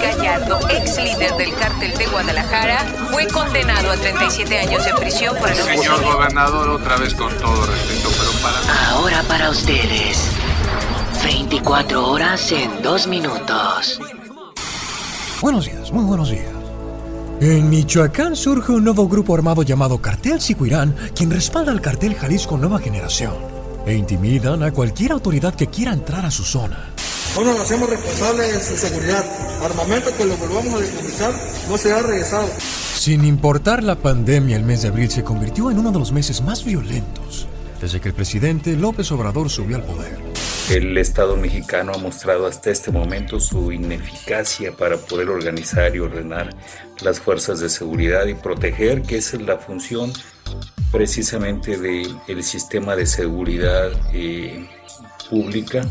Gallardo, ex líder del cártel de Guadalajara, fue condenado a 37 años de prisión por el Señor gobernador, otra vez con todo respeto, pero para... Ahora para ustedes. 24 horas en 2 minutos. Buenos días, muy buenos días. En Michoacán surge un nuevo grupo armado llamado Cartel Sicuirán, quien respalda al cartel Jalisco Nueva Generación e intimidan a cualquier autoridad que quiera entrar a su zona. No nos hacemos responsables de su seguridad. Armamento que lo volvamos a decomisar no será regresado. Sin importar la pandemia, el mes de abril se convirtió en uno de los meses más violentos desde que el presidente López Obrador subió al poder. El Estado mexicano ha mostrado hasta este momento su ineficacia para poder organizar y ordenar las fuerzas de seguridad y proteger, que esa es la función precisamente del sistema de seguridad eh, pública.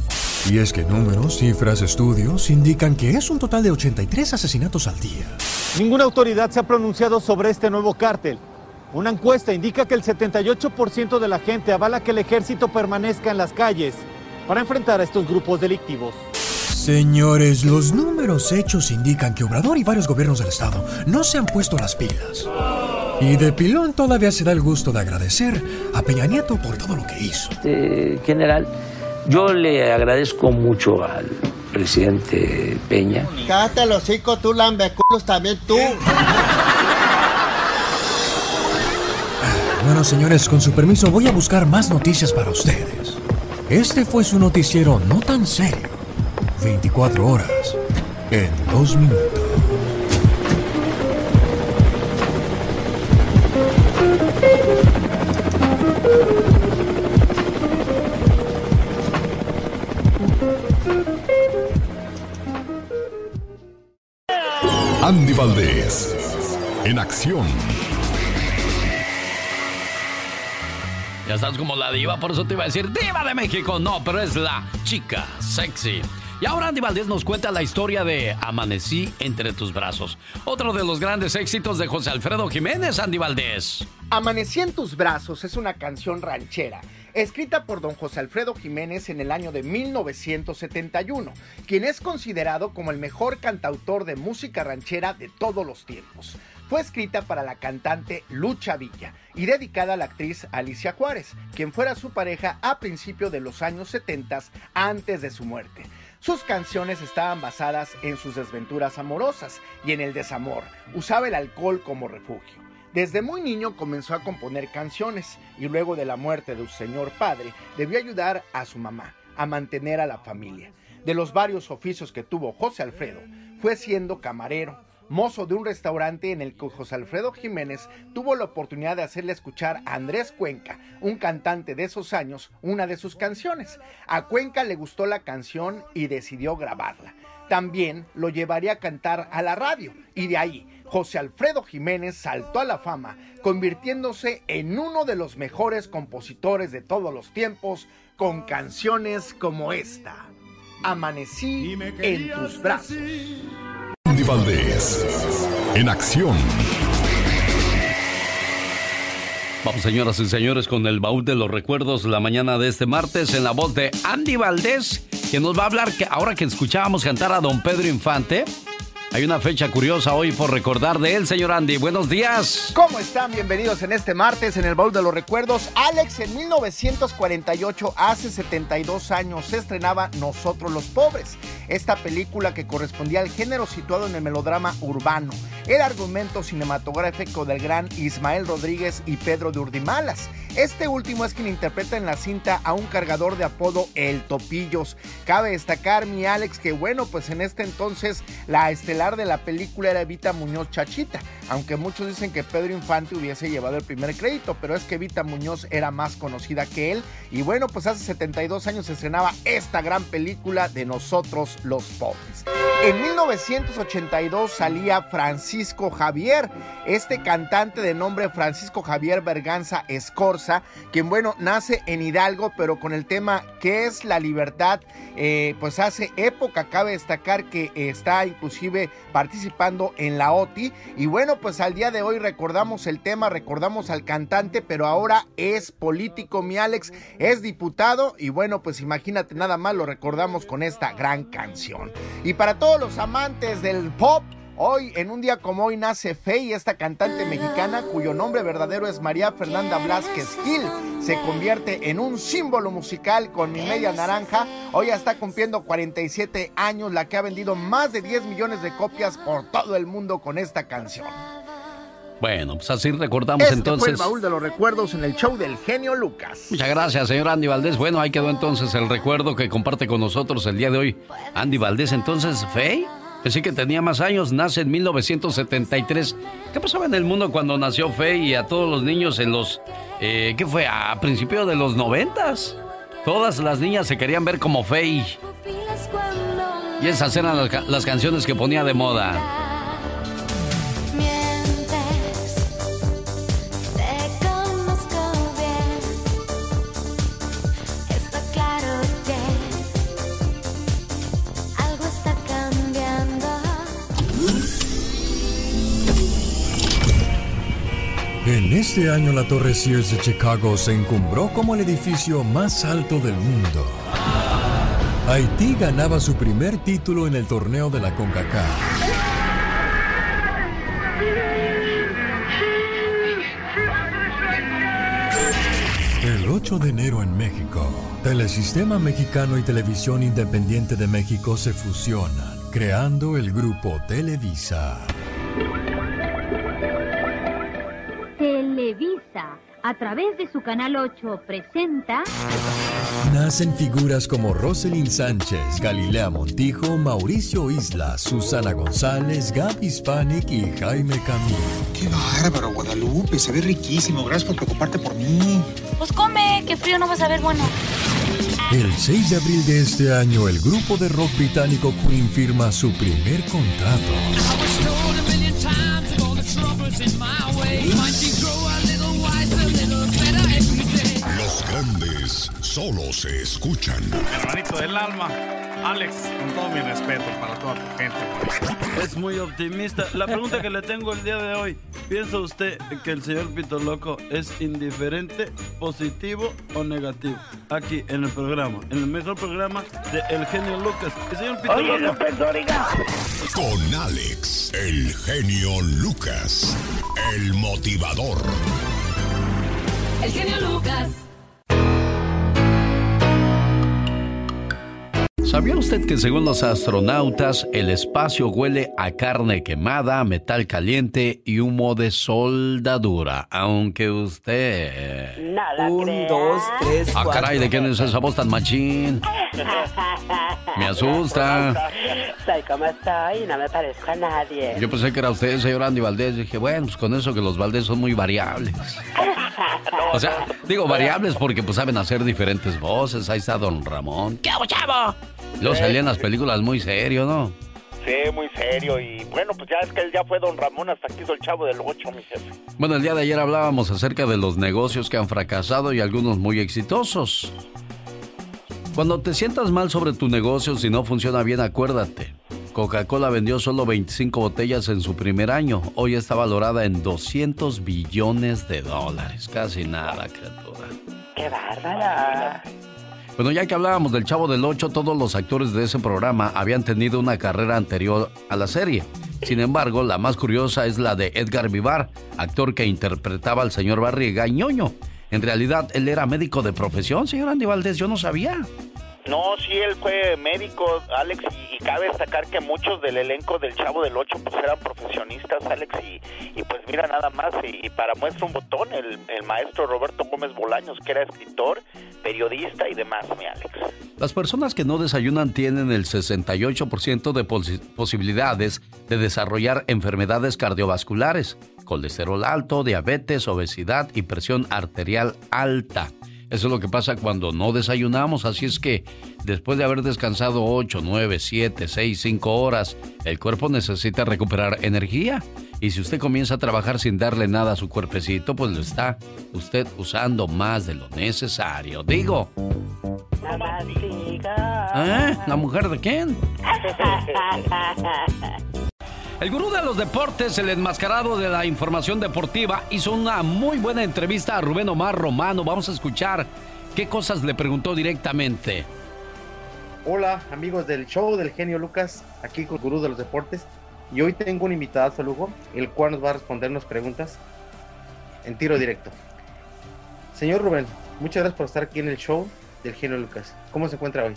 Y es que números, cifras, estudios indican que es un total de 83 asesinatos al día. Ninguna autoridad se ha pronunciado sobre este nuevo cártel. Una encuesta indica que el 78% de la gente avala que el ejército permanezca en las calles para enfrentar a estos grupos delictivos. Señores, los números hechos indican que Obrador y varios gobiernos del estado no se han puesto las pilas. Y de pilón todavía se da el gusto de agradecer a Peña Nieto por todo lo que hizo. Este, general, yo le agradezco mucho al presidente Peña. Cállate los hocico, tú lambeculos también tú. Bueno, señores, con su permiso voy a buscar más noticias para ustedes. Este fue su noticiero no tan serio. 24 horas en 2 minutos. Andy Valdés, en acción. Ya estás como la diva, por eso te iba a decir diva de México. No, pero es la chica sexy. Y ahora Andy Valdés nos cuenta la historia de Amanecí entre tus brazos. Otro de los grandes éxitos de José Alfredo Jiménez, Andy Valdés. Amanecí en tus brazos es una canción ranchera escrita por don José Alfredo Jiménez en el año de 1971, quien es considerado como el mejor cantautor de música ranchera de todos los tiempos. Fue escrita para la cantante Lucha Villa y dedicada a la actriz Alicia Juárez, quien fuera su pareja a principios de los años 70 antes de su muerte. Sus canciones estaban basadas en sus desventuras amorosas y en el desamor. Usaba el alcohol como refugio. Desde muy niño comenzó a componer canciones y luego de la muerte de su señor padre debió ayudar a su mamá a mantener a la familia. De los varios oficios que tuvo José Alfredo, fue siendo camarero, mozo de un restaurante en el que José Alfredo Jiménez tuvo la oportunidad de hacerle escuchar a Andrés Cuenca, un cantante de esos años, una de sus canciones. A Cuenca le gustó la canción y decidió grabarla. También lo llevaría a cantar a la radio y de ahí José Alfredo Jiménez saltó a la fama, convirtiéndose en uno de los mejores compositores de todos los tiempos con canciones como esta. Amanecí en tus brazos. Andy Valdés, en acción. Vamos, señoras y señores, con el baúl de los recuerdos la mañana de este martes en la voz de Andy Valdés, que nos va a hablar que ahora que escuchábamos cantar a don Pedro Infante, hay una fecha curiosa hoy por recordar de él, señor Andy. Buenos días. ¿Cómo están? Bienvenidos en este martes en el Baúl de los Recuerdos. Alex, en 1948, hace 72 años, se estrenaba Nosotros los Pobres. Esta película que correspondía al género situado en el melodrama urbano. El argumento cinematográfico del gran Ismael Rodríguez y Pedro de Urdimalas. Este último es quien interpreta en la cinta a un cargador de apodo El Topillos. Cabe destacar, mi Alex, que bueno, pues en este entonces la de la película era Evita Muñoz Chachita, aunque muchos dicen que Pedro Infante hubiese llevado el primer crédito, pero es que Evita Muñoz era más conocida que él. Y bueno, pues hace 72 años se estrenaba esta gran película de Nosotros los Pobres. En 1982 salía Francisco Javier, este cantante de nombre Francisco Javier Berganza Escorza, quien bueno, nace en Hidalgo, pero con el tema ¿qué es la libertad? Eh, pues hace época, cabe destacar que está inclusive participando en la OTI. Y bueno, pues al día de hoy recordamos el tema, recordamos al cantante, pero ahora es político, mi Alex, es diputado y bueno, pues imagínate nada más, lo recordamos con esta gran canción. Para todos todos los amantes del pop, Hoy, en un día como hoy, nace Faye, esta cantante mexicana cuyo nombre verdadero es María Fernanda Blasquez Gil. Se convierte en un símbolo musical con mi media naranja. Hoy ya está cumpliendo 47 años, la que ha vendido más de 10 millones de copias por todo el mundo con esta canción. Bueno, pues así recordamos este entonces. Fue el baúl de los recuerdos en el show del genio Lucas. Muchas gracias, señor Andy Valdés. Bueno, ahí quedó entonces el recuerdo que comparte con nosotros el día de hoy. Andy Valdés, entonces, Faye. Pensé que tenía más años, nace en 1973. ¿Qué pasaba en el mundo cuando nació Faye y a todos los niños en los... Eh, ¿Qué fue? A principios de los noventas. Todas las niñas se querían ver como Faye. Y esas eran las, las canciones que ponía de moda. En este año la Torre Sears de Chicago se encumbró como el edificio más alto del mundo. Haití ganaba su primer título en el torneo de la CONCACAF. El 8 de enero en México, Telesistema Mexicano y Televisión Independiente de México se fusionan, creando el grupo Televisa. A través de su canal 8, presenta. Nacen figuras como Roselyn Sánchez, Galilea Montijo, Mauricio Isla, Susana González, Gaby Hispanic y Jaime Camil. ¡Qué bárbaro, Guadalupe! Se ve riquísimo. Gracias por preocuparte por mí. Pues come, que frío no vas a ver bueno. El 6 de abril de este año, el grupo de rock británico Queen firma su primer contrato. Solo se escuchan. Hermanito del alma, Alex, con todo mi respeto para toda tu gente. Es muy optimista. La pregunta que le tengo el día de hoy, ¿piensa usted que el señor Pito Loco es indiferente, positivo o negativo? Aquí en el programa, en el mejor programa de El Genio Lucas. El señor Pito Oye, Loco. Con Alex, el genio Lucas, el motivador. El genio Lucas. ¿Sabía usted que según los astronautas el espacio huele a carne quemada, metal caliente y humo de soldadura? Aunque usted... Nada Un, dos, tres, Ah, caray, ¿de quién es esa voz tan machín? Me asusta. Soy como estoy, no me parezco a nadie. Yo pensé que era usted, señor Andy Valdés. Dije, bueno, pues con eso que los Valdés son muy variables. O sea, digo variables porque pues saben hacer diferentes voces. Ahí está Don Ramón. ¿Qué hago, chavo? Luego salían las películas muy serio, ¿no? Sí, muy serio. Y bueno, pues ya es que él ya fue don Ramón, hasta aquí hizo el chavo del 8, mi jefe. Bueno, el día de ayer hablábamos acerca de los negocios que han fracasado y algunos muy exitosos. Cuando te sientas mal sobre tu negocio, si no funciona bien, acuérdate. Coca-Cola vendió solo 25 botellas en su primer año. Hoy está valorada en 200 billones de dólares. Casi nada, criatura. ¡Qué bárbara! Bueno, ya que hablábamos del Chavo del 8, todos los actores de ese programa habían tenido una carrera anterior a la serie. Sin embargo, la más curiosa es la de Edgar Vivar, actor que interpretaba al señor Barriga ñoño. En realidad, él era médico de profesión, señor Andy Valdés, yo no sabía. No, sí, él fue médico, Alex, y, cabe destacar que muchos del elenco del Chavo del 8 pues eran profesionistas, Alex, y, y pues mira nada más, y, para muestra un botón, el, el maestro Roberto Gómez Bolaños, que era escritor, periodista y demás, mi Alex. Las personas que no desayunan tienen el 68% de posi- posibilidades de desarrollar enfermedades cardiovasculares, colesterol alto, diabetes, obesidad y presión arterial alta. Eso es lo que pasa cuando no desayunamos, así es que después de haber descansado 8, 9, 7, 6, 5 horas, el cuerpo necesita recuperar energía. Y si usted comienza a trabajar sin darle nada a su cuerpecito, pues lo está usted usando más de lo necesario. Digo, ¿eh? ¿La mujer de quién? El gurú de los deportes, el enmascarado de la información deportiva, hizo una muy buena entrevista a Rubén Omar Romano. Vamos a escuchar qué cosas le preguntó directamente. Hola amigos del show del genio Lucas, aquí con Gurú de los Deportes. Y hoy tengo un invitado a lujo, el cual nos va a respondernos preguntas en tiro directo. Señor Rubén, muchas gracias por estar aquí en el show del genio Lucas. ¿Cómo se encuentra hoy?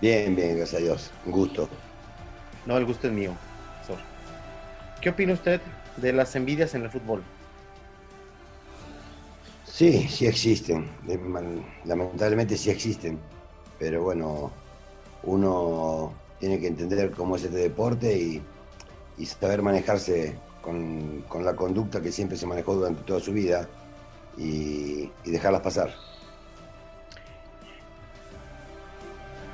Bien, bien, gracias a Dios. Un gusto. No, el gusto es mío. ¿Qué opina usted de las envidias en el fútbol? Sí, sí existen. Lamentablemente sí existen. Pero bueno, uno tiene que entender cómo es este deporte y, y saber manejarse con, con, la conducta que siempre se manejó durante toda su vida y, y dejarlas pasar.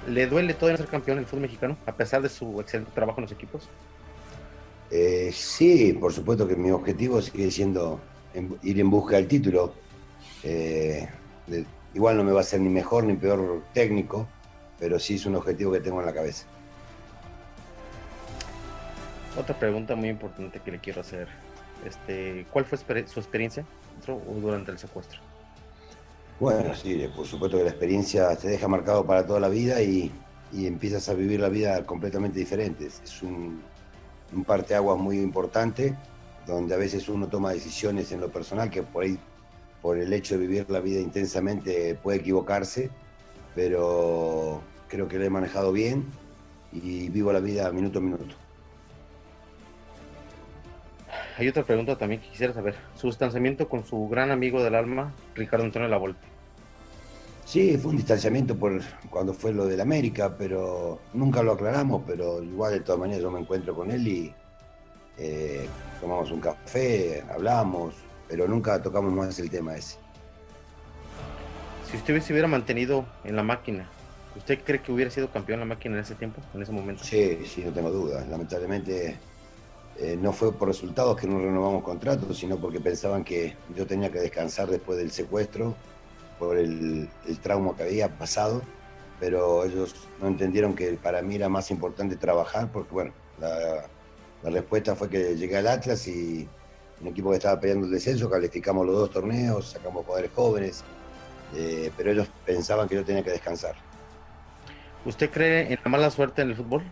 ¿Le duele todo ser campeón del fútbol mexicano, a pesar de su excelente trabajo en los equipos? Eh, sí, por supuesto que mi objetivo sigue siendo en, ir en busca del título. Eh, de, igual no me va a ser ni mejor ni peor técnico, pero sí es un objetivo que tengo en la cabeza. Otra pregunta muy importante que le quiero hacer. Este, ¿Cuál fue su experiencia durante el secuestro? Bueno, sí, por supuesto que la experiencia te deja marcado para toda la vida y, y empiezas a vivir la vida completamente diferente. Es un, un parteaguas muy importante donde a veces uno toma decisiones en lo personal que por ahí, por el hecho de vivir la vida intensamente, puede equivocarse, pero creo que lo he manejado bien y vivo la vida minuto a minuto. Hay otra pregunta también que quisiera saber. Su distanciamiento con su gran amigo del alma, Ricardo Antonio Lavolpe. Sí, fue un distanciamiento por cuando fue lo del América, pero nunca lo aclaramos, pero igual de todas maneras yo me encuentro con él y eh, tomamos un café, hablamos, pero nunca tocamos más el tema ese. Si usted se hubiera mantenido en la máquina, ¿usted cree que hubiera sido campeón en la máquina en ese tiempo, en ese momento? Sí, sí, no tengo dudas. Lamentablemente eh, no fue por resultados que no renovamos contratos, sino porque pensaban que yo tenía que descansar después del secuestro por el, el, trauma que había pasado, pero ellos no entendieron que para mí era más importante trabajar, porque bueno, la, la respuesta fue que llegué al Atlas y un equipo que estaba peleando el descenso, calificamos los dos torneos, sacamos jugadores jóvenes, eh, pero ellos pensaban que yo tenía que descansar. ¿Usted cree en la mala suerte en el fútbol?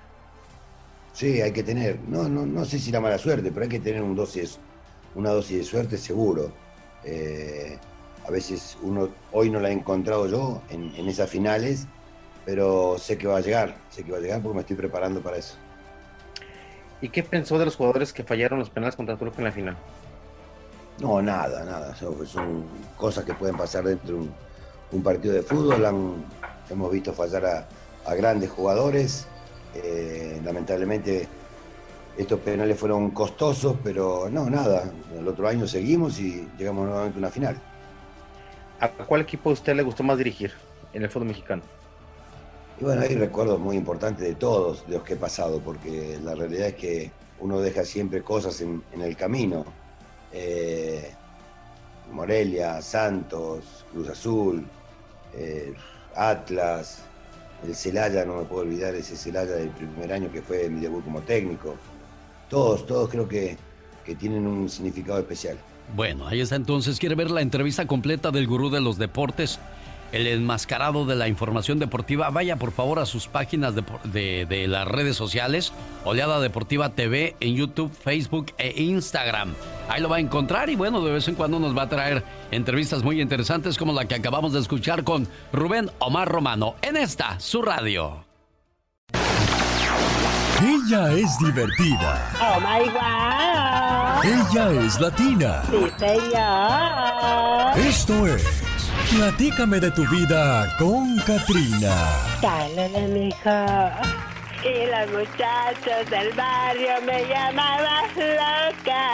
Sí, hay que tener, no, no, no sé si la mala suerte, pero hay que tener un dosis, una dosis de suerte seguro. Eh, a veces uno, hoy no la he encontrado yo en, en, esas finales, pero sé que va a llegar, sé que va a llegar porque me estoy preparando para eso. ¿Y qué pensó de los jugadores que fallaron los penales contra Turco en la final? No, nada, nada. Son, son cosas que pueden pasar dentro de un, un partido de fútbol. Han, hemos visto fallar a, a grandes jugadores. Eh, lamentablemente estos penales fueron costosos, pero no, nada. El otro año seguimos y llegamos nuevamente a una final. ¿A cuál equipo a usted le gustó más dirigir en el fútbol mexicano? Y bueno, hay recuerdos muy importantes de todos, de los que he pasado, porque la realidad es que uno deja siempre cosas en, el camino. Eh, Morelia, Santos, Cruz Azul, eh, Atlas, el Celaya, no me puedo olvidar ese Celaya del primer año que fue mi debut como técnico. Todos, todos creo que, que tienen un significado especial. Bueno, ahí está entonces. ¿Quiere ver la entrevista completa del gurú de los deportes? El enmascarado de la información deportiva. Vaya por favor a sus páginas de, de, de, las redes sociales. Oleada Deportiva TV en YouTube, Facebook e Instagram. Ahí lo va a encontrar y bueno, de vez en cuando nos va a traer entrevistas muy interesantes como la que acabamos de escuchar con Rubén Omar Romano en esta, su radio. Ella es divertida. Oh my wow. Ella es latina. Sí, señor. Esto es Platícame de tu vida con Katrina. Dale, mijo. Y los muchachos del barrio me llamaban loca.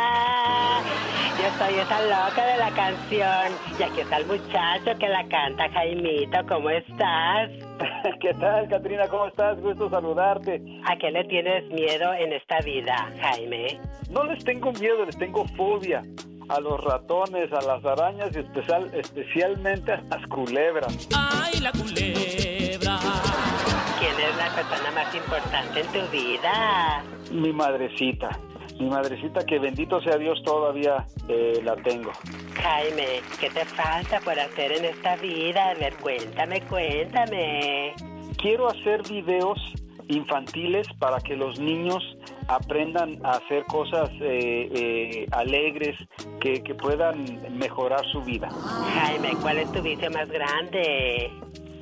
Yo soy esa loca de la canción. Y aquí está el muchacho que la canta, Jaimito. ¿Cómo estás? ¿Qué tal, Katrina? ¿Cómo estás? Gusto saludarte. ¿A qué le tienes miedo en esta vida, Jaime? No les tengo miedo, les tengo fobia a los ratones, a las arañas y especial, especialmente a las culebras. ¡Ay, la culebra! ¿Quién es la persona más importante en tu vida? Mi madrecita. Mi madrecita, que bendito sea Dios, todavía eh, la tengo. Jaime, ¿qué te falta por hacer en esta vida? A ver, cuéntame, cuéntame. quiero hacer videos infantiles para que los niños aprendan a hacer cosas eh, eh, alegres que, que puedan mejorar su vida. Jaime, ¿cuál es tu vicio más grande?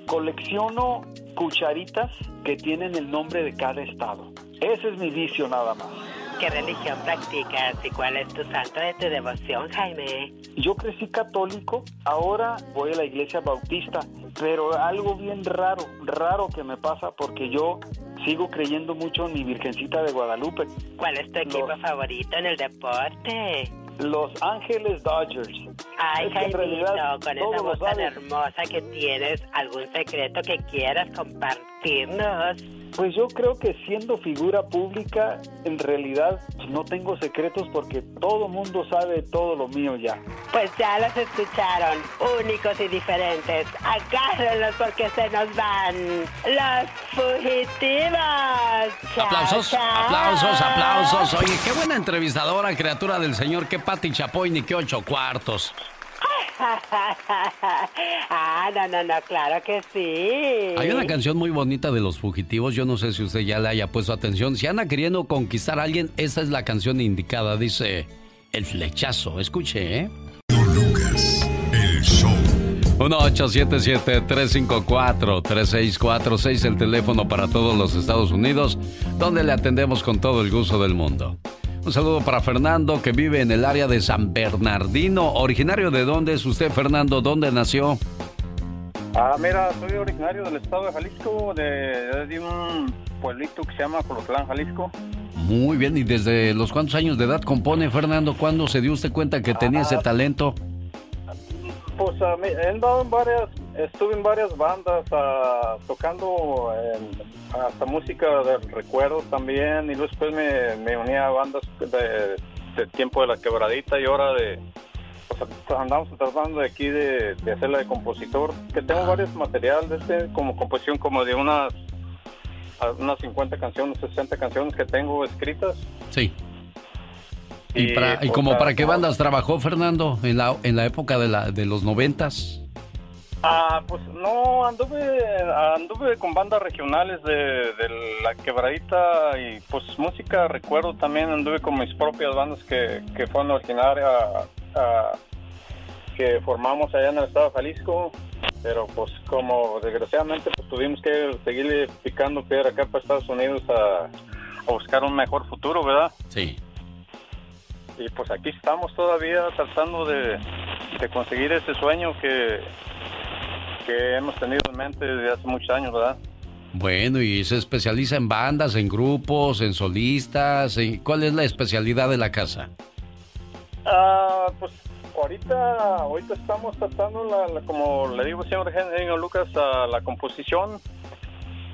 Colecciono cucharitas que tienen el nombre de cada estado. Ese es mi vicio nada más. ¿Qué religión practicas y cuál es tu santo de tu devoción, Jaime? Yo crecí católico, ahora voy a la iglesia bautista, pero algo bien raro, raro que me pasa porque yo sigo creyendo mucho en mi Virgencita de Guadalupe. ¿Cuál es tu equipo favorito en el deporte? Los Ángeles Dodgers. Ay, Es Jaimito, realidad con esa voz tan hermosa que tienes, ¿algún secreto que quieras compartirnos? Pues yo creo que siendo figura pública, en realidad no tengo secretos porque todo mundo sabe todo lo mío ya. Pues ya los escucharon, únicos y diferentes. Agárrenlos porque se nos van los fugitivos. Chao, Aplausos, chao. aplausos, aplausos. Oye, qué buena entrevistadora, criatura del señor, qué Pati Chapoy ni qué ocho cuartos. Ah, no, no, no, claro que sí. Hay una canción muy bonita de los fugitivos, yo no sé si usted ya le haya puesto atención. Si anda queriendo conquistar a alguien, esta es la canción indicada, dice El flechazo. Escuche, ¿eh? El show. 1-877-354-3646, el teléfono para todos los Estados Unidos, donde le atendemos con todo el gusto del mundo. Un saludo para Fernando, que vive en el área de San Bernardino. ¿Originario de dónde es usted, Fernando? ¿Dónde nació? Ah, mira, soy originario del estado de Jalisco, de, de un pueblito que se llama Colotlán, Jalisco. Muy bien, ¿y desde los cuántos años de edad compone, Fernando? ¿Cuándo se dio usted cuenta que tenía ese talento? Pues a mí, he andado en varias, estuve en varias bandas ah, tocando hasta música de recuerdo también y después me, me uní a bandas de, de tiempo de la quebradita y ahora de pues, andamos tratando de aquí de, de hacerla de compositor que tengo varios material de este como composición como de unas unas 50 canciones 60 canciones que tengo escritas Sí. ¿Y, Y, para, y como para qué bandas trabajó Fernando en la, en la época de, la, de los noventas? Ah, pues no, anduve, anduve con bandas regionales de, la quebradita y pues música, recuerdo también anduve con mis propias bandas que, que fueron originarias ah, que formamos allá en el estado de Jalisco, pero pues como desgraciadamente pues tuvimos que seguirle picando piedra acá para Estados Unidos a buscar un mejor futuro, ¿verdad? Sí. Y pues aquí estamos todavía tratando de, de conseguir ese sueño que, que hemos tenido en mente desde hace muchos años, ¿verdad? Bueno, y se especializa en bandas, en grupos, en solistas. en- ¿Cuál es la especialidad de la casa? Ah, pues ahorita, ahorita estamos tratando, la, la- como le digo siempre, Eugenio Lucas, a la composición.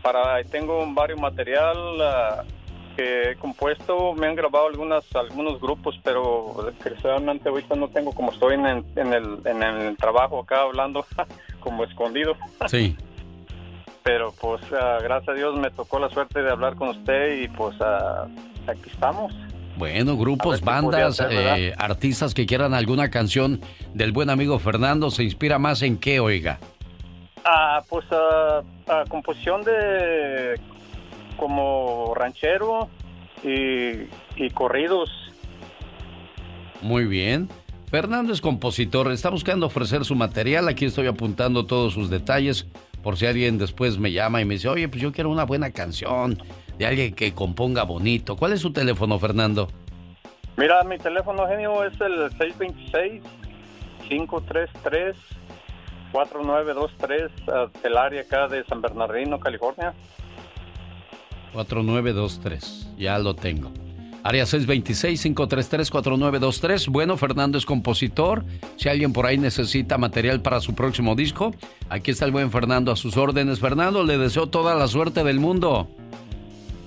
Para, tengo un varios material ah, que he compuesto, me han grabado algunas, algunos grupos, pero desgraciadamente ahorita no tengo, como estoy en, el- en el, en el trabajo acá hablando, como escondido. Sí. Pero pues ah, gracias a Dios me tocó la suerte de hablar con usted y pues ah, aquí estamos. Bueno, A grupos, bandas, hacer, eh, artistas que quieran alguna canción del buen amigo Fernando, ¿se inspira más en qué, oiga? Ah, pues ah, ah, composición de como ranchero y, y corridos. Muy bien. Fernando es compositor, está buscando ofrecer su material, aquí estoy apuntando todos sus detalles por si alguien después me llama y me dice, oye, pues yo quiero una buena canción de alguien que componga bonito. ¿Cuál es su teléfono, Fernando? Mira, mi teléfono genio es el 626-533-4923 ah, del área acá de San Bernardino, California. 4923, ya lo tengo. Área 626-533-4923. Bueno, Fernando es compositor. Si alguien por ahí necesita material para su próximo disco, aquí está el buen Fernando a sus órdenes. Fernando, le deseo toda la suerte del mundo.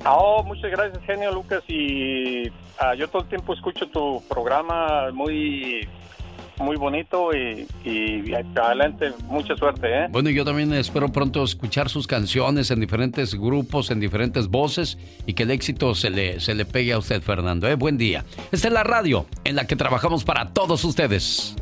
Oh, muchas gracias, genio Lucas. Y ah, yo todo el tiempo escucho tu programa muy, muy bonito y, y adelante, mucha suerte, ¿eh? Bueno, yo también espero pronto escuchar sus canciones en diferentes grupos, en diferentes voces y que el éxito se le, se le pegue a usted, Fernando. ¿eh? Buen día. Esta es la radio en la que trabajamos para todos ustedes.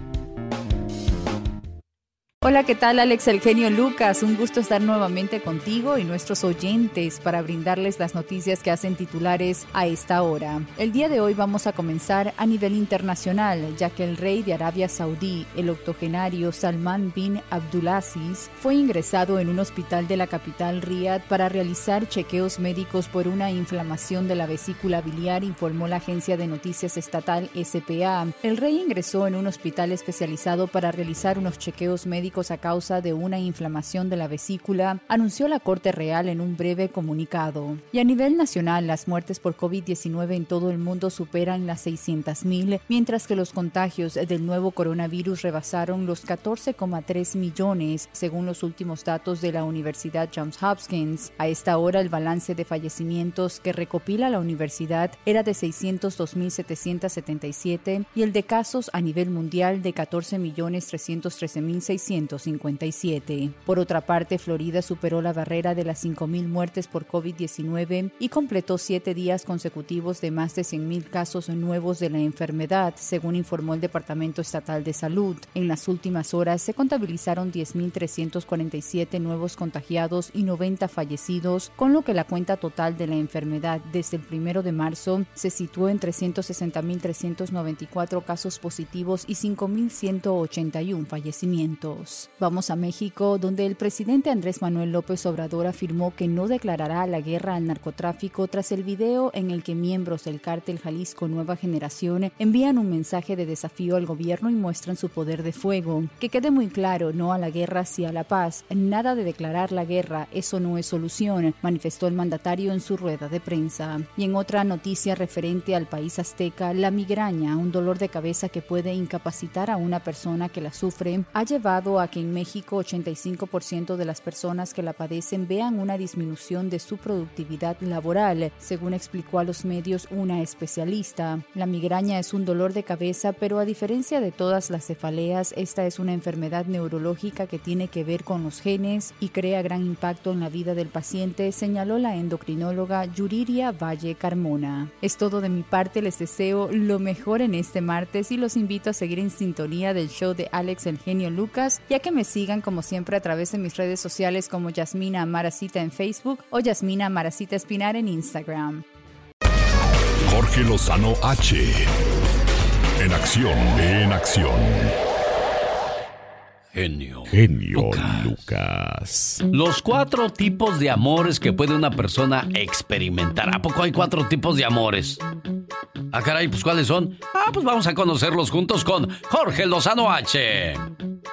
Hola, ¿qué tal Alex El Genio Lucas? Un gusto estar nuevamente contigo y nuestros oyentes para brindarles las noticias que hacen titulares a esta hora. El día de hoy vamos a comenzar a nivel internacional, ya que el rey de Arabia Saudí, el octogenario Salman bin Abdulaziz, fue ingresado en un hospital de la capital Riyadh para realizar chequeos médicos por una inflamación de la vesícula biliar, informó la agencia de noticias estatal SPA. El rey ingresó en un hospital especializado para realizar unos chequeos médicos a causa de una inflamación de la vesícula, anunció la Corte Real en un breve comunicado. Y a nivel nacional, las muertes por COVID-19 en todo el mundo superan las 600.000, mientras que los contagios del nuevo coronavirus rebasaron los 14,3 millones, según los últimos datos de la Universidad Johns Hopkins. A esta hora, el balance de fallecimientos que recopila la universidad era de 602.777 y el de casos a nivel mundial de 14.313.600 por otra parte, Florida superó la barrera de las 5.000 muertes por COVID-19 y completó siete días consecutivos de más de 100.000 casos nuevos de la enfermedad, según informó el Departamento Estatal de Salud. En las últimas horas se contabilizaron 10.347 nuevos contagiados y 90 fallecidos, con lo que la cuenta total de la enfermedad desde el primero de marzo se situó en 360.394 casos positivos y 5.181 fallecimientos. Vamos a México, donde el presidente Andrés Manuel López Obrador afirmó que no declarará la guerra al narcotráfico tras el video en el que miembros del cártel Jalisco Nueva Generación envían un mensaje de desafío al gobierno y muestran su poder de fuego. Que quede muy claro, no a la guerra, sí a la paz. Nada de declarar la guerra, eso no es solución, manifestó el mandatario en su rueda de prensa. Y en otra noticia referente al país azteca, la migraña, un dolor de cabeza que puede incapacitar a una persona que la sufre, ha llevado a que en México 85% de las personas que la padecen vean una disminución de su productividad laboral, según explicó a los medios una especialista. La migraña es un dolor de cabeza, pero a diferencia de todas las cefaleas, esta es una enfermedad neurológica que tiene que ver con los genes y crea gran impacto en la vida del paciente, señaló la endocrinóloga Yuriria Valle Carmona. Es todo de mi parte, les deseo lo mejor en este martes y los invito a seguir en sintonía del show de Alex El Genio Lucas ya que me sigan como siempre a través de mis redes sociales como Yasmina Amaracita en Facebook o Yasmina Amaracita Espinar en Instagram. Jorge Lozano H. En acción, en acción. Genio. Genio Lucas. Los cuatro tipos de amores que puede una persona experimentar. ¿A poco hay cuatro tipos de amores? Ah, caray, pues ¿cuáles son? Ah, pues vamos a conocerlos juntos con Jorge Lozano H.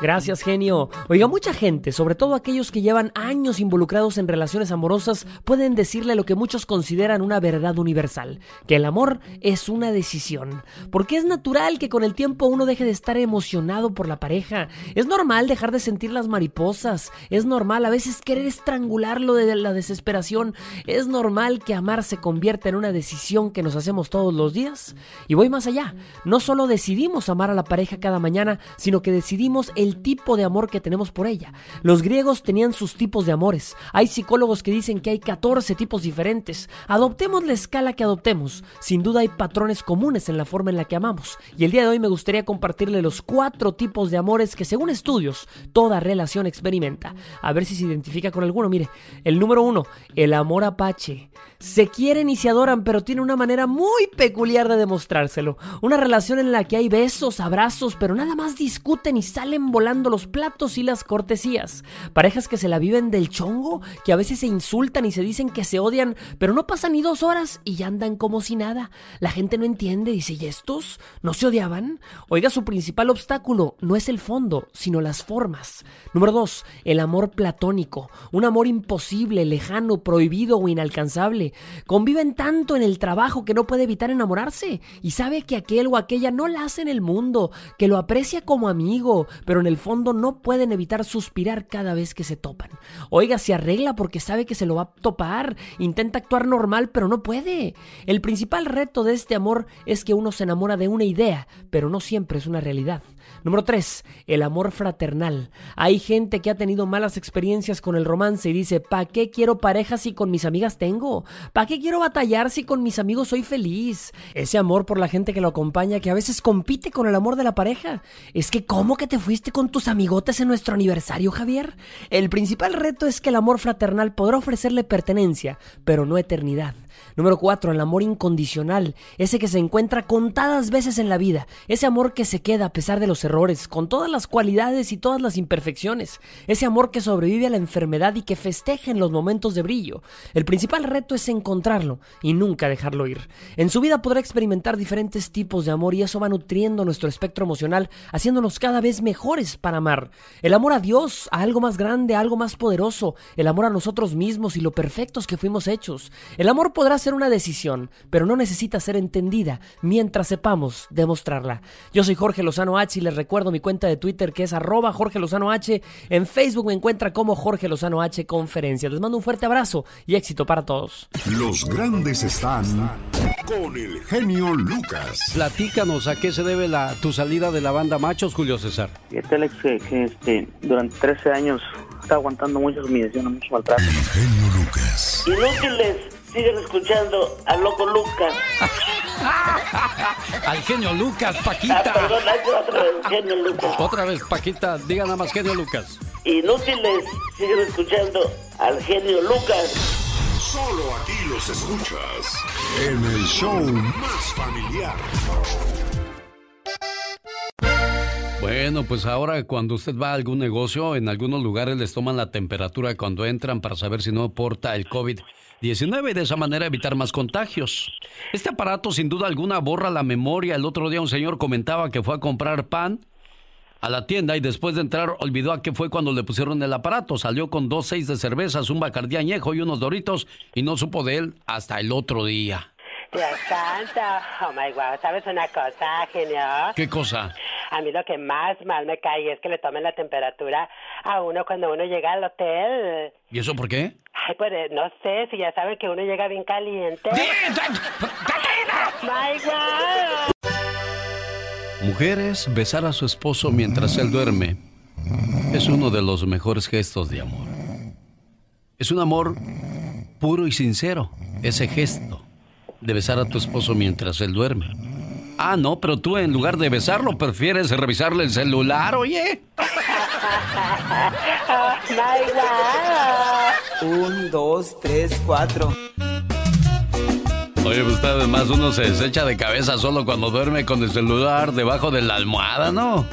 Gracias, genio. Oiga, mucha gente, sobre todo aquellos que llevan años involucrados en relaciones amorosas, pueden decirle lo que muchos consideran una verdad universal, que el amor es una decisión. Porque es natural que con el tiempo uno deje de estar emocionado por la pareja. Es normal dejar de sentir las mariposas. Es normal a veces querer estrangularlo de la desesperación. Es normal que amar se convierta en una decisión que nos hacemos todos los días. Y voy más allá. No solo decidimos amar a la pareja cada mañana, sino que decidimos el tipo de amor que tenemos por ella. Los griegos tenían sus tipos de amores. Hay psicólogos que dicen que hay 14 tipos diferentes. Adoptemos la escala que adoptemos. Sin duda hay patrones comunes en la forma en la que amamos. Y el día de hoy me gustaría compartirle los cuatro tipos de amores que según estudios toda relación experimenta. A ver si se identifica con alguno. Mire, el número uno, el amor apache. Se quieren y se adoran, pero tiene una manera muy peculiar de demostrárselo. Una relación en la que hay besos, abrazos, pero nada más discuten y salen volando los platos y las cortesías. Parejas que se la viven del chongo, que a veces se insultan y se dicen que se odian, pero no pasan ni dos horas y ya andan como si nada. La gente no entiende, dice, ¿y estos? ¿No se odiaban? Oiga, su principal obstáculo no es el fondo, sino las formas. Número dos, el amor platónico. Un amor imposible, lejano, prohibido o inalcanzable. Conviven tanto en el trabajo que no puede evitar enamorarse y sabe que aquel o aquella no la hace en el mundo, que lo aprecia como amigo, pero en el fondo no pueden evitar suspirar cada vez que se topan. Oiga, se arregla porque sabe que se lo va a topar, intenta actuar normal, pero no puede. El principal reto de este amor es que uno se enamora de una idea, pero no siempre es una realidad. Número 3. El amor fraternal. Hay gente que ha tenido malas experiencias con el romance y dice, ¿pa' qué quiero pareja si con mis amigas tengo? ¿Pa' qué quiero batallar si con mis amigos soy feliz? Ese amor por la gente que lo acompaña que a veces compite con el amor de la pareja. Es que ¿cómo que te fuiste con tus amigotes en nuestro aniversario, Javier? El principal reto es que el amor fraternal podrá ofrecerle pertenencia, pero no eternidad. Número 4, el amor incondicional, ese que se encuentra contadas veces en la vida, ese amor que se queda a pesar de los errores, con todas las cualidades y todas las imperfecciones, ese amor que sobrevive a la enfermedad y que festeja en los momentos de brillo. El principal reto es encontrarlo y nunca dejarlo ir. En su vida podrá experimentar diferentes tipos de amor y eso va nutriendo nuestro espectro emocional, haciéndonos cada vez mejores para amar. El amor a Dios, a algo más grande, a algo más poderoso, el amor a nosotros mismos y lo perfectos que fuimos hechos. El amor podrá ser una decisión, pero no necesita ser entendida mientras sepamos demostrarla. Yo soy Jorge Lozano H y les recuerdo mi cuenta de Twitter que es arroba Jorge Lozano H. En Facebook me encuentra como Jorge Lozano H Conferencias. Les mando un fuerte abrazo y éxito para todos. Los grandes están con el genio Lucas. Platícanos a qué se debe la, tu salida de la banda Machos, Julio César. Fíjate, Alex, que, que, este, durante 13 años está aguantando muchas humillaciones, mucho maltrato. El genio Lucas. Inútiles, siguen escuchando al loco Lucas. Al genio Lucas, Paquita. Ah, perdón, otra vez, genio Lucas. Otra vez, Paquita, diga nada más genio Lucas. Inútiles, siguen escuchando al genio Lucas. Solo aquí los escuchas en el show más familiar. Bueno, pues ahora cuando usted va a algún negocio, en algunos lugares les toman la temperatura cuando entran para saber si no porta el COVID-19 y de esa manera evitar más contagios. Este aparato sin duda alguna borra la memoria. El otro día un señor comentaba que fue a comprar pan a la tienda y después de entrar olvidó a qué fue cuando le pusieron el aparato. Salió con dos seis de cervezas, un bacardí añejo y unos doritos y no supo de él hasta el otro día. Dios santo, oh my God, ¿sabes una cosa, genio? ¿Qué cosa? A mí lo que más mal me cae es que le tomen la temperatura a uno cuando uno llega al hotel. ¿Y eso por qué? Ay, pues eh, no sé, si ya saben que uno llega bien caliente. my God. Mujeres, besar a su esposo mientras él duerme es uno de los mejores gestos de amor. Es un amor puro y sincero, ese gesto de besar a tu esposo mientras él duerme. Ah, no, pero tú en lugar de besarlo prefieres revisarle el celular, oye. Oh, my God. Un, dos, tres, cuatro. Oye, pues además uno se desecha de cabeza solo cuando duerme con el celular debajo de la almohada, ¿no?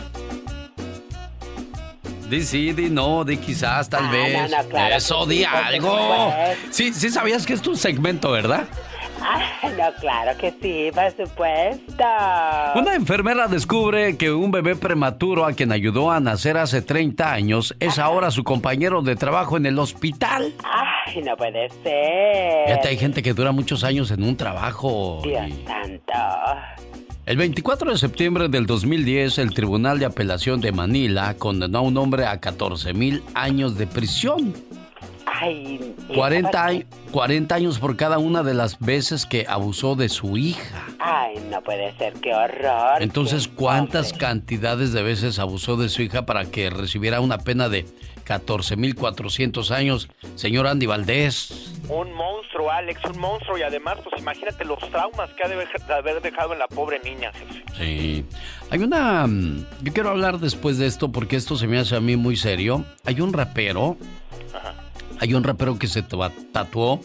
Di sí, di no, di quizás, tal Ah, vez. no, no, claro Eso, di algo. supuesto. Sí, sí sabías que es tu segmento, ¿verdad? No, claro que sí, por supuesto. Una enfermera descubre que un bebé prematuro a quien ayudó a nacer hace 30 años es ahora su compañero de trabajo en el hospital. Ay, no puede ser. Fíjate, hay gente que dura muchos años en un trabajo. Dios y- santo. El 24 de septiembre del 2010, el Tribunal de Apelación de Manila condenó a un hombre a 14 mil años de prisión. Ay, ¿y 40, esa años- 40 años por cada una de las veces que abusó de su hija. Ay, no puede ser, qué horror. Entonces, ¿cuántas cantidades de veces abusó de su hija para que recibiera una pena de 14.400 años? Señor Andy Valdés. Un monstruo, Alex, un monstruo. Y además, pues imagínate los traumas que ha de haber- de haber dejado en la pobre niña. jefe. Sí. Hay una... mm, Yo quiero hablar después de esto porque esto se me hace a mí muy serio. Hay un rapero, Ajá. Hay un rapero que se tatuó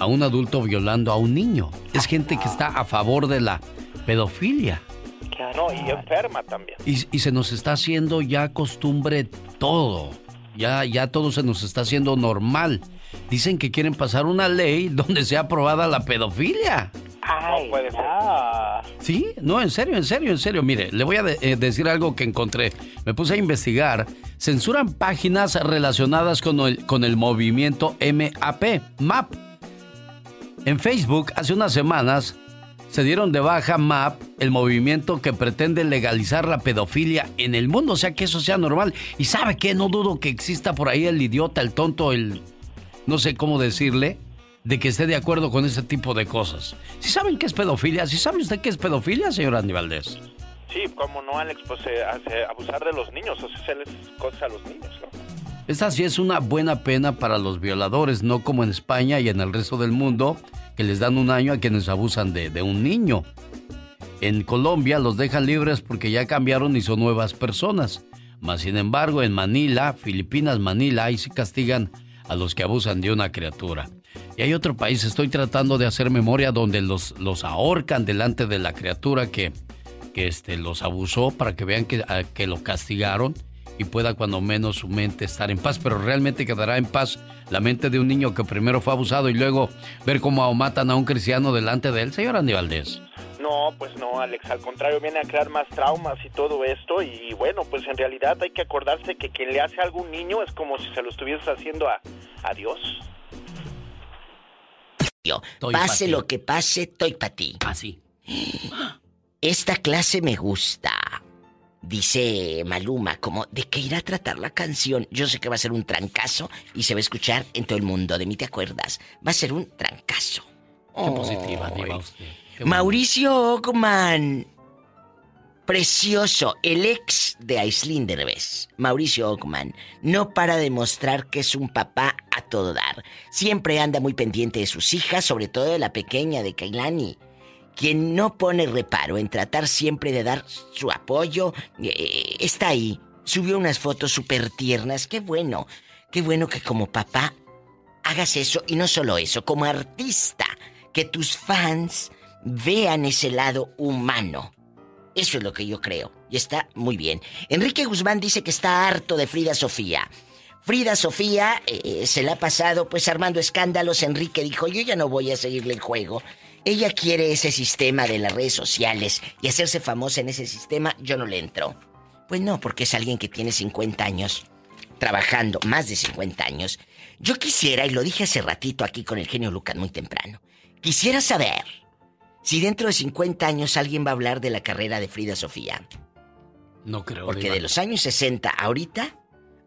a un adulto violando a un niño. Es gente que está a favor de la pedofilia. No, y enferma también. Y, y se nos está haciendo ya costumbre todo. Ya, ya todo se nos está haciendo normal. Dicen que quieren pasar una ley donde sea aprobada la pedofilia. Ay, No puede ser. no. Sí, no, en serio, en serio, en serio. Mire, le voy a de- eh, decir algo que encontré. Me puse a investigar. Censuran páginas relacionadas con el, con el movimiento MAP, MAP. En Facebook, hace unas semanas, se dieron de baja MAP, el movimiento que pretende legalizar la pedofilia en el mundo, o sea que eso sea normal. Y sabe qué, no dudo que exista por ahí el idiota, el tonto, el... no sé cómo decirle, de que esté de acuerdo con ese tipo de cosas. Si saben qué es pedofilia, si sabe usted qué es pedofilia, señor Andy Valdés. Sí, como no, Alex, pues eh, abusar de los niños, o sea, hacerles cosas a los niños, ¿no? Esta sí es una buena pena para los violadores, no como en España y en el resto del mundo, que les dan un año a quienes abusan de, de un niño. En Colombia los dejan libres porque ya cambiaron y son nuevas personas. Mas, sin embargo, en Manila, Filipinas, Manila, ahí sí castigan a los que abusan de una criatura. Y hay otro país, estoy tratando de hacer memoria, donde los, los ahorcan delante de la criatura que, que este, los abusó para que vean que, que lo castigaron y pueda cuando menos su mente estar en paz, pero realmente quedará en paz la mente de un niño que primero fue abusado y luego ver cómo matan a un cristiano delante de él, señor Andy Valdés. No, pues no, Alex, al contrario, viene a crear más traumas y todo esto. Y bueno, pues en realidad hay que acordarse que quien le hace algo a un niño es como si se lo estuvieses haciendo a, a Dios. Yo, Estoy pa' pase lo que pase, estoy para ti. Así. Esta clase me gusta. Dice Maluma, como de qué irá a tratar la canción. Yo sé que va a ser un trancazo y se va a escuchar en todo el mundo. De mí te acuerdas. Va a ser un trancazo. Qué positiva, diva usted. Mauricio Ockman. Precioso, el ex de Aislinn Mauricio Ockman, no para de mostrar que es un papá a todo dar. Siempre anda muy pendiente de sus hijas, sobre todo de la pequeña de Kailani, quien no pone reparo en tratar siempre de dar su apoyo. eh, está ahí, subió unas fotos súper tiernas, qué bueno, qué bueno que como papá hagas eso y no solo eso, como artista, que tus fans vean ese lado humano. Eso es lo que yo creo. Y está muy bien. Enrique Guzmán dice que está harto de Frida Sofía. Frida Sofía eh, se la ha pasado pues armando escándalos. Enrique dijo, yo ya no voy a seguirle el juego. Ella quiere ese sistema de las redes sociales y hacerse famosa en ese sistema, yo no le entro. Pues no, porque es alguien que tiene 50 años trabajando, más de 50 años. Yo quisiera, y lo dije hace ratito aquí con el genio Lucas muy temprano, quisiera saber si dentro de 50 años alguien va a hablar de la carrera de Frida Sofía. No creo. Porque diva. de los años 60 ahorita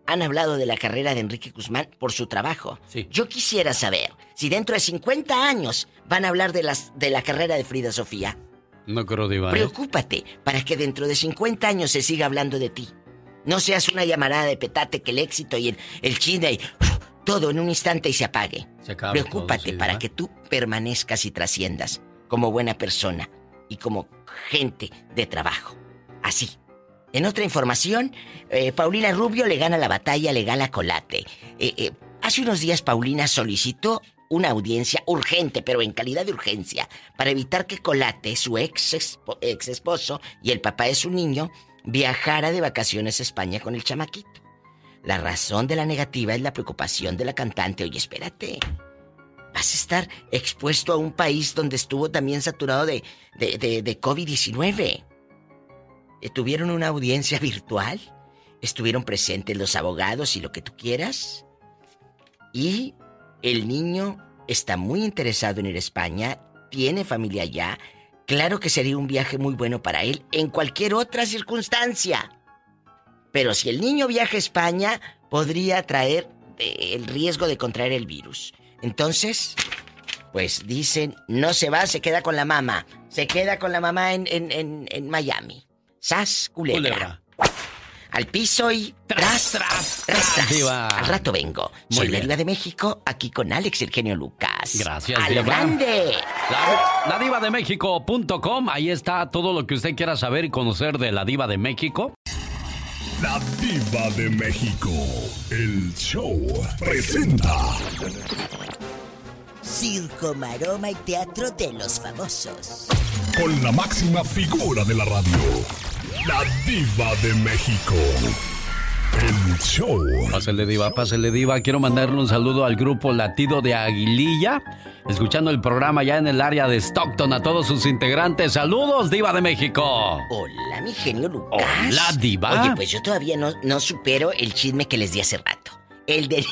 han hablado de la carrera de Enrique Guzmán por su trabajo. Yo quisiera saber si dentro de 50 años van a hablar de, las, de la carrera de Frida Sofía. No creo, diva. ¿eh? Preocúpate para que dentro de 50 años se siga hablando de ti. No seas una llamarada de petate que el éxito y el, el y todo en un instante y se apague. Se Preocúpate todo, sí, para ¿verdad? que tú permanezcas y trasciendas como buena persona y como gente de trabajo. Así. En otra información, eh, Paulina Rubio le gana la batalla legal a Colate. Eh, eh, hace unos días Paulina solicitó una audiencia urgente, pero en calidad de urgencia, para evitar que Colate, su ex, ex esposo y el papá de su niño, viajara de vacaciones a España con el chamaquito. La razón de la negativa es la preocupación de la cantante. Oye, espérate. Vas a estar expuesto a un país donde estuvo también saturado de, de, de- de COVID-19. Eh, ¿Tuvieron una audiencia virtual? ¿Estuvieron presentes los abogados y lo que tú quieras? Y el niño está muy interesado en ir a España, tiene familia allá. Claro que sería un viaje muy bueno para él en cualquier otra circunstancia. Pero si el niño viaja a España, podría traer el riesgo de contraer el virus. Entonces, pues dicen, no se va, se queda con la mamá. Se queda con la mamá en, en, en, en Miami. Sas, culebra. Culebra. Al piso y tras, tras, tras, tras. Diva. Al rato vengo. Muy Soy la diva de México, aquí con Alex el genio Lucas. Gracias, ¡A lo diva. grande! La, la diva de México.com, ahí está todo lo que usted quiera saber y conocer de la diva de México. La Diva de México. El show presenta. Circo, maroma y teatro de los famosos. Con la máxima figura de la radio. La Diva de México. El show. Pásale diva, pásale diva. Quiero mandarle un saludo al grupo Latido de Aguililla, escuchando el programa ya en el área de Stockton a todos sus integrantes. Saludos, diva de México. Hola, mi genio Lucas. Hola, diva. Oye, pues yo todavía no, no supero el chisme que les di hace rato. El de...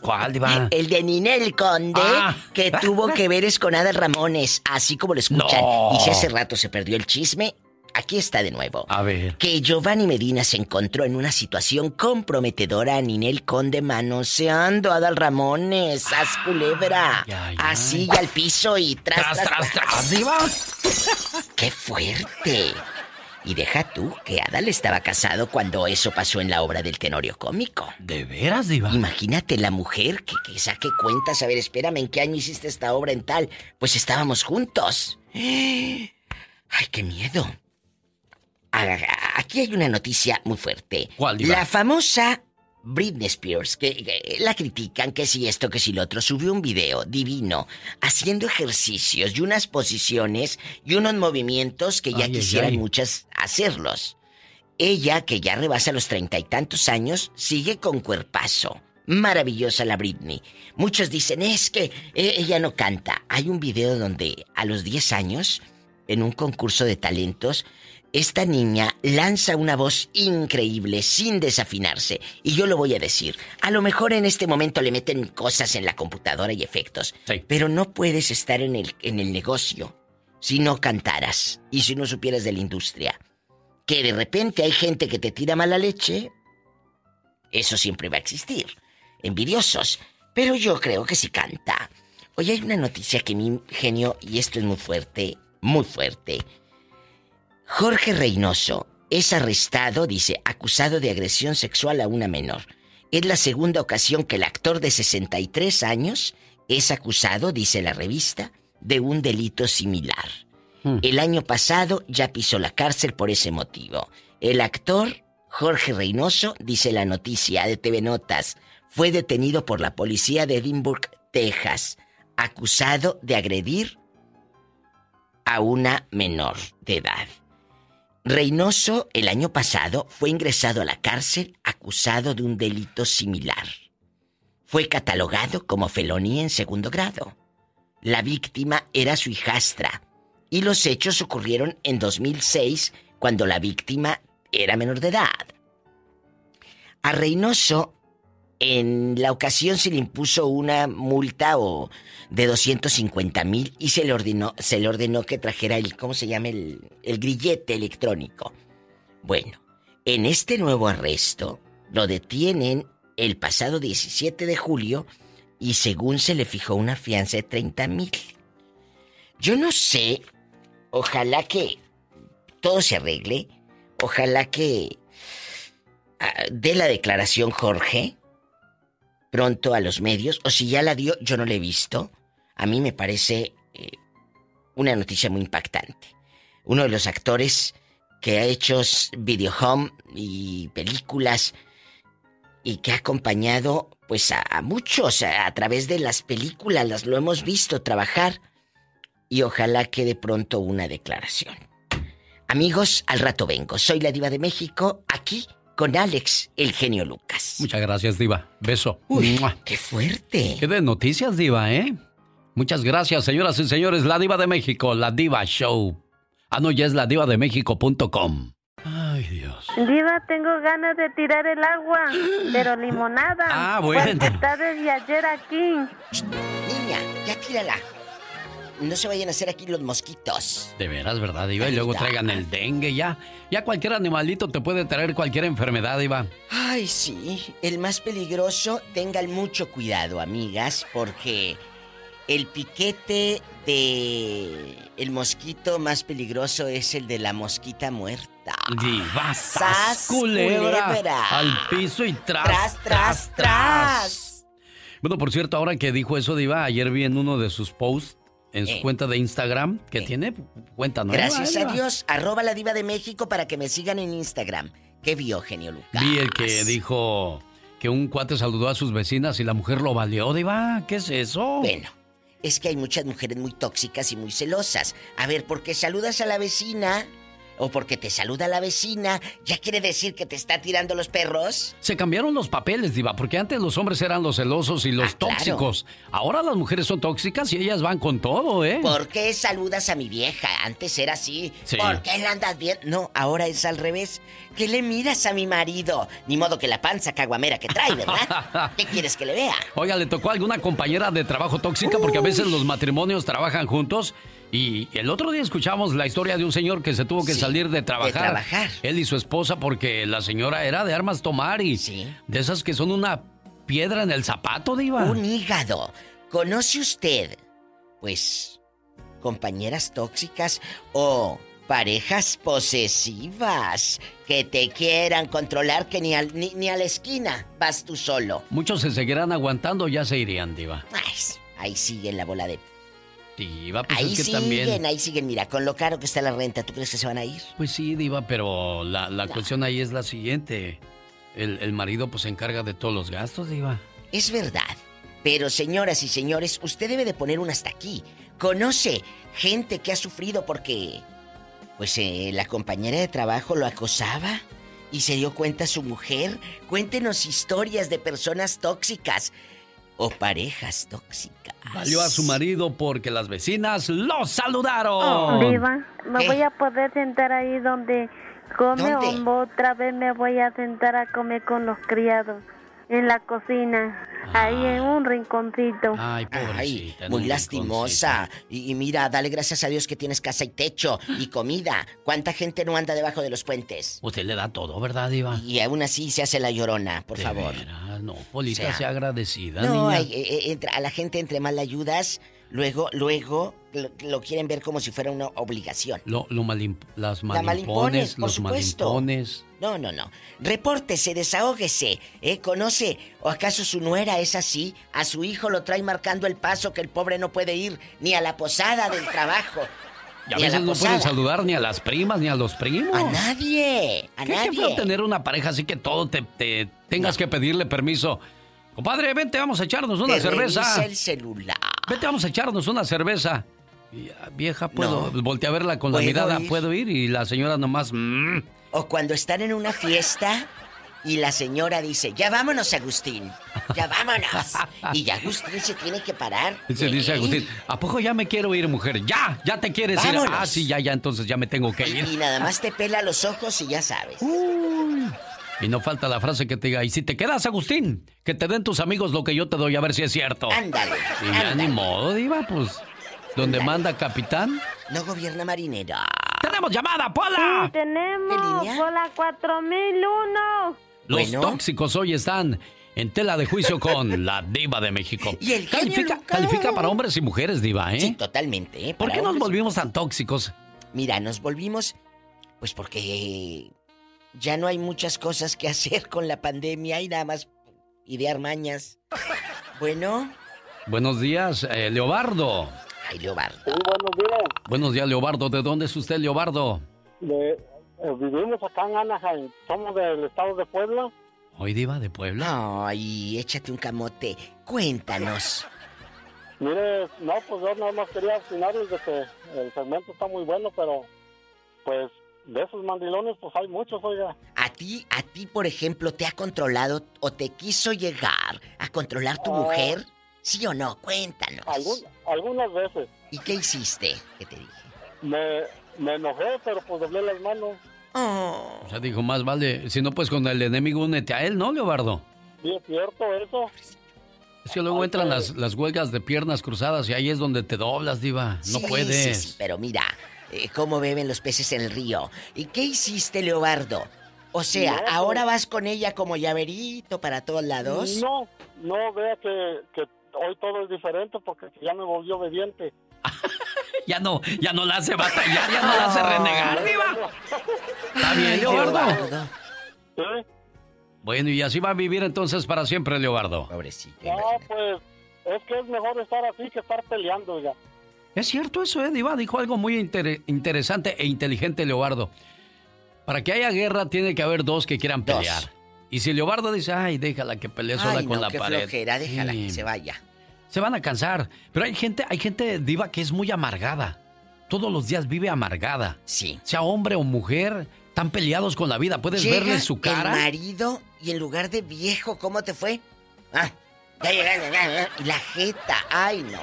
¿Cuál, diva? El de Ninel Conde, Ah. que tuvo que ver es con Adal Ramones, así como lo escuchan. No. Y si hace rato se perdió el chisme, aquí está de nuevo. A ver. Que Giovanni Medina se encontró en una situación comprometedora a Ninel Conde manoseando a Adal Ramones, haz culebra. Así y al piso y tras, Tras, tras, tras, diva. ¡Qué fuerte! Y deja tú que Adal estaba casado cuando eso pasó en la obra del Tenorio Cómico. ¿De veras, Diva? Imagínate la mujer que, que saque cuentas. A ver, espérame, ¿en qué año hiciste esta obra en tal? Pues estábamos juntos. Ay, qué miedo. Aquí hay una noticia muy fuerte. ¿Cuál, Diva? La famosa Britney Spears, que, que la critican, que si esto, que si lo otro, subió un video divino haciendo ejercicios y unas posiciones y unos movimientos que ya Ay, ay, quisieran ay. muchas hacerlos. Ella, que ya rebasa los treinta y tantos años, sigue con cuerpazo. Maravillosa la Britney. Muchos dicen, es que eh, ella no canta. Hay un video donde a los 10 años, en un concurso de talentos, esta niña lanza una voz increíble sin desafinarse. Y yo lo voy a decir. A lo mejor en este momento le meten cosas en la computadora y efectos. Pero no puedes estar en el, en el negocio si no cantaras y si no supieras de la industria. Que de repente hay gente que te tira mala leche. Eso siempre va a existir. Envidiosos. Pero yo creo que sí canta. Hoy hay una noticia que mi genio, y esto es muy fuerte, muy fuerte. Jorge Reynoso es arrestado, dice, acusado de agresión sexual a una menor. Es la segunda ocasión que el actor de 63 años es acusado, dice la revista, de un delito similar. El año pasado ya pisó la cárcel por ese motivo. El actor Jorge Reynoso, dice la noticia de TV Notas, fue detenido por la policía de Edinburgh, Texas, acusado de agredir a una menor de edad. Reynoso el año pasado fue ingresado a la cárcel acusado de un delito similar. Fue catalogado como felonía en segundo grado. La víctima era su hijastra y los hechos ocurrieron en 2006 cuando la víctima era menor de edad. A Reynoso en la ocasión se le impuso una multa o de 250 mil y se le ordenó, se le ordenó que trajera el, ¿cómo se llama? El, el grillete electrónico. Bueno, en este nuevo arresto lo detienen el pasado 17 de julio y según se le fijó una fianza de 30 mil. Yo no sé, ojalá que todo se arregle, ojalá que ah, dé la declaración Jorge pronto a los medios, o si ya la dio, yo no la he visto. A mí me parece eh, una noticia muy impactante. Uno de los actores que ha hecho video home y películas y que ha acompañado pues a, a muchos a, a través de las películas, las lo hemos visto trabajar y ojalá que de pronto una declaración. Amigos, al rato vengo. Soy la diva de México, aquí con Alex, el genio Lucas. Muchas gracias, Diva. Beso. Uy, ¡Mua! qué fuerte. Qué de noticias, Diva, ¿eh? Muchas gracias, señoras y señores. La Diva de México, la Diva Show. Ah, no, ya es la diva de México.com. Ay, Dios. Diva, tengo ganas de tirar el agua, pero limonada. Ah, bueno. Está desde ayer aquí. Niña, ya tírala. No se vayan a hacer aquí los mosquitos. De veras, ¿verdad, Diva? Y luego traigan el dengue, ya. Ya cualquier animalito te puede traer cualquier enfermedad, Diva. Ay, sí. El más peligroso, tengan mucho cuidado, amigas, porque el piquete de el mosquito más peligroso es el de la mosquita muerta. Diva, ¡Sas, culebra, culebra! Al piso y tras, Tras, tras, tras. Bueno, por cierto, ahora que dijo eso, Diva, ayer vi en uno de sus posts en su Eh. cuenta de Instagram, que tiene cuenta nueva. Gracias a. Dios, arroba la diva de México para que me sigan en Instagram. ¿Qué vio, genio Lucas? Vi el que dijo que un cuate saludó a sus vecinas y la mujer lo valió, Diva. ¿Qué es eso? Bueno, es que hay muchas mujeres muy tóxicas y muy celosas. A ver, porque saludas a la vecina o porque te saluda la vecina, ¿ya quiere decir que te está tirando los perros? Se cambiaron los papeles, Diva, porque antes los hombres eran los celosos y los Ah, claro. tóxicos. Ahora las mujeres son tóxicas y ellas van con todo, ¿eh? ¿Por qué saludas a mi vieja? Antes era así. Sí. ¿Por qué la andas bien? No, ahora es al revés. ¿Qué le miras a mi marido? Ni modo que la panza caguamera que trae, ¿verdad? ¿Qué quieres que le vea? Oiga, ¿le tocó a alguna compañera de trabajo tóxica? Porque a veces los matrimonios trabajan juntos. Y el otro día escuchamos la historia de un señor que se tuvo que Sí, salir de trabajar. trabajar. Él y su esposa porque la señora era de armas tomar y de esas que son una piedra en el zapato, Diva. Un hígado. ¿Conoce usted, pues, compañeras tóxicas o parejas posesivas que te quieran controlar que ni, al- ni, ni a la esquina vas tú solo. Muchos se seguirán aguantando, ya se irían, Diva. Ay, ahí siguen la bola de... Pues ahí es que siguen, también. ahí siguen. Mira, con lo caro que está la renta, ¿tú crees que se van a ir? Pues sí, Diva, pero la, la cuestión ahí es la siguiente. El, el marido pues se encarga de todos los gastos, Diva. Es verdad. Pero señoras y señores, usted debe de poner un hasta aquí. Conoce gente que ha sufrido porque... Pues eh, la compañera de trabajo lo acosaba y se dio cuenta su mujer. Cuéntenos historias de personas tóxicas o parejas tóxicas. Valió a su marido porque las vecinas lo saludaron. Diva, ¿me voy a poder sentar ahí donde come ¿Dónde? o otra vez me voy a sentar a comer con los criados? En la cocina, ahí en un rinconcito. Ay, Ay, muy lastimosa. Y, y mira, dale gracias a Dios que tienes casa y techo y comida. ¿Cuánta gente no anda debajo de los puentes? Usted le da todo, ¿verdad, Diva? Y aún así se hace la llorona, por De favor. veras, no, Polita, O sea, sea agradecida, No, niña. hay- eh, eh, entre- a la gente entre más la ayudas, luego, luego lo, lo quieren ver como si fuera una obligación. Lo, lo las La malimpones, malimpones, por los supuesto. malimpones. No, no, no. Repórtese, desahógese. ¿eh? ¿Conoce? ¿O acaso su nuera es así? A su hijo lo trae marcando el paso que el pobre no puede ir ni a la posada del trabajo. Y a veces no pueden saludar ni a las primas ni a los primos. A nadie. A ¿Qué, qué nadie. feo tener una pareja así que todo te, te tengas que pedirle permiso. Compadre, vente, vamos a echarnos una Te cerveza. revisa el celular. Vete, vamos a echarnos una cerveza. Y, ah, vieja, puedo. No. Voltea a verla con la ¿Puedo mirada, ir? puedo ir. Y la señora nomás. mm. O cuando están en una fiesta y la señora dice, ya vámonos, Agustín. Ya vámonos. y ya Agustín se tiene que parar. Y se dice Agustín, ¿a poco ya me quiero ir, mujer? ¡Ya! ¿Ya te quieres ir? Vámonos. Ah, sí, ya, ya, entonces ya me tengo que ir. Y nada más te pela los ojos y ya sabes. Y no falta la frase que te diga, y si te quedas, Agustín, que te den tus amigos lo que yo te doy, a ver si es cierto. Ándale. Y ya ni modo, diva, pues. Donde manda capitán. No gobierna marinera. ¡Tenemos llamada, Pola! Sí, tenemos por la 4001. Los tóxicos hoy están en tela de juicio con la diva de México. Y el califica, califica para hombres y mujeres, diva, ¿eh? Sí, totalmente. ¿eh? ¿Por qué nos volvimos tan tóxicos? Mira, nos volvimos, pues porque ya no hay muchas cosas que hacer con la pandemia y nada más idear mañas. Bueno. Buenos días, eh, Leobardo. Ay, Leobardo. buenos días. Buenos días, Leobardo. ¿De dónde es usted, Leobardo? De- eh, vivimos acá en Anaheim. Somos del estado de Puebla. Hoy diva de Puebla. Ay, échate un camote. Cuéntanos. Mire, no, pues yo nada más quería opinar de que el segmento está muy bueno, pero pues de esos mandilones pues hay muchos, oiga. ¿A ti, a ti, por ejemplo, te ha controlado o te quiso llegar a controlar tu Ah. mujer? ¿Sí o no? Cuéntanos. Algún- algunas veces. ¿Y qué hiciste? ¿Qué te dije? Me, me enojé, pero pues doblé las manos. O sea, dijo, más vale, si no, pues con el enemigo únete a él, ¿no, Leobardo? Sí, es cierto eso. Es que luego entran las, las huelgas de piernas cruzadas y ahí es donde te doblas, diva. No Sí, puedes. sí, sí, pero mira, eh, cómo beben los peces en el río. ¿Y qué hiciste, Leobardo? O sea, No, pues- ¿ahora vas con ella como llaverito para todos lados? No, no vea que, que hoy todo es diferente porque ya me volvió obediente. Ya no, ya no la hace batallar, ya no la hace renegar, diva. Está bien, Leobardo. Leobardo. Bueno, y así va a vivir entonces para siempre, Leobardo. Pobrecito. No, pues es que es mejor estar así que estar peleando, oiga. Es cierto eso, ¿eh, Diva? Dijo algo muy inter- interesante e inteligente, Leobardo. Para que haya guerra tiene que haber dos que quieran Dos. pelear. Y si Leobardo dice, ay, déjala que pelee sola Ay, con no, la qué pared. flojera, déjala Sí. que se vaya. Se van a cansar. Pero hay gente, hay gente diva que es muy amargada. Todos los días vive amargada. Sí. Sea hombre o mujer, están peleados con la vida. Puedes Llega verle su cara. El marido y en lugar de viejo, ¿cómo te fue? Ah, la jeta, ay no.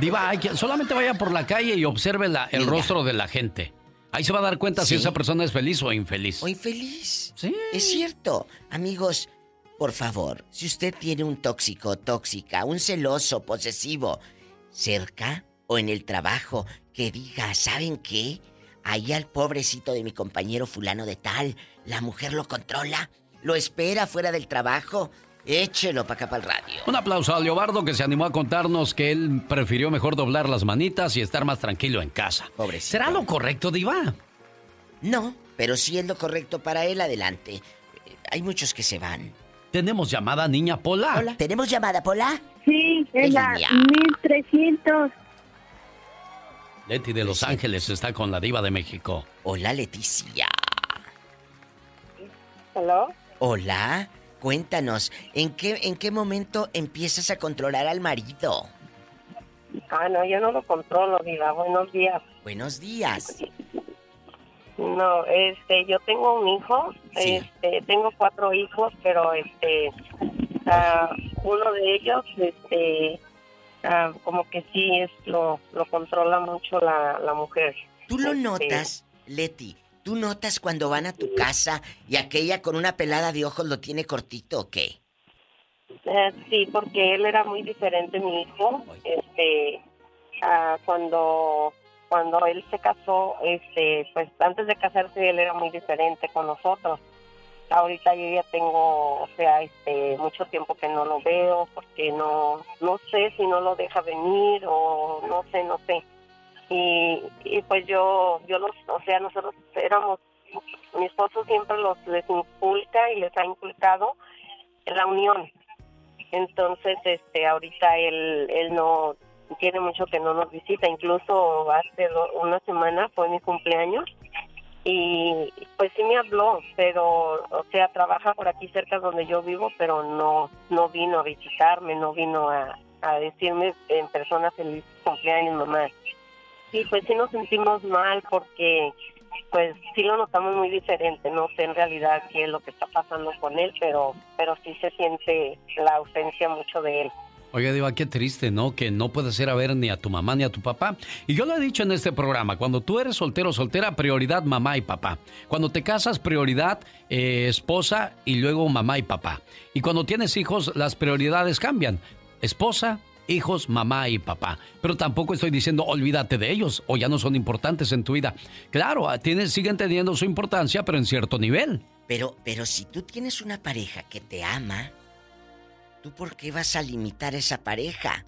Diva, hay que, solamente vaya por la calle y observe la- el Mira. rostro de la gente. Ahí se va a dar cuenta si esa persona es feliz o infeliz. O infeliz. Sí. Es cierto. Amigos, por favor, si usted tiene un tóxico, tóxica, un celoso, posesivo, cerca o en el trabajo, que diga, ¿saben qué? Ahí al pobrecito de mi compañero fulano de tal, la mujer lo controla, lo espera fuera del trabajo, échelo para acá para el radio. Un aplauso a Leobardo que se animó a contarnos que él prefirió mejor doblar las manitas y estar más tranquilo en casa. Pobrecito. ¿Será lo correcto, Diva? No, pero si es lo correcto para él, adelante. Eh, Hay muchos que se van. Tenemos llamada, niña Pola. ¿Tenemos llamada, Pola? Sí, en la línea? 1300. Leti de Los Ángeles está con la diva de México. Hola, Leticia. ¿Hello? Hola, cuéntanos, ¿en qué, ¿en qué momento empiezas a controlar al marido? Ah, no, yo no lo controlo, Diva. Buenos días. Buenos días. No, este, yo tengo un hijo, Sí. este, tengo cuatro hijos, pero este, ah, uno de ellos, este, ah, como que sí es lo, lo controla mucho la, la mujer. ¿Tú lo Este, notas, Leti? ¿Tú notas cuando van a tu casa y aquella con una pelada de ojos lo tiene cortito o qué? Eh, sí, porque él era muy diferente, mi hijo. Este, ah, cuando cuando él se casó, este, pues antes de casarse él era muy diferente con nosotros. Ahorita yo ya tengo, o sea, este, mucho tiempo que no lo veo porque no, no sé si no lo deja venir o no sé, no sé. Y, y pues yo, yo los, o sea, nosotros éramos, mi esposo siempre los les inculca y les ha inculcado la unión. Entonces, este, ahorita él, él no tiene mucho que no nos visita. Incluso hace una semana fue mi cumpleaños y pues sí me habló, pero, o sea, trabaja por aquí cerca donde yo vivo, pero no, no vino a visitarme, no vino a, a decirme en persona feliz cumpleaños, mamá. Y pues sí nos sentimos mal porque pues sí lo notamos muy diferente, no sé en realidad qué es lo que está pasando con él, pero pero sí se siente la ausencia mucho de él. Oiga, Diva, qué triste, ¿no? Que no puedes ir a ver ni a tu mamá ni a tu papá. Y yo lo he dicho en este programa, cuando tú eres soltero o soltera, prioridad mamá y papá. Cuando te casas, prioridad eh, esposa y luego mamá y papá. Y cuando tienes hijos, las prioridades cambian. Esposa, hijos, mamá y papá. Pero tampoco estoy diciendo olvídate de ellos o ya no son importantes en tu vida. Claro, ah, siguen teniendo su importancia, pero en cierto nivel. Pero, pero si tú tienes una pareja que te ama, ¿tú por qué vas a limitar a esa pareja?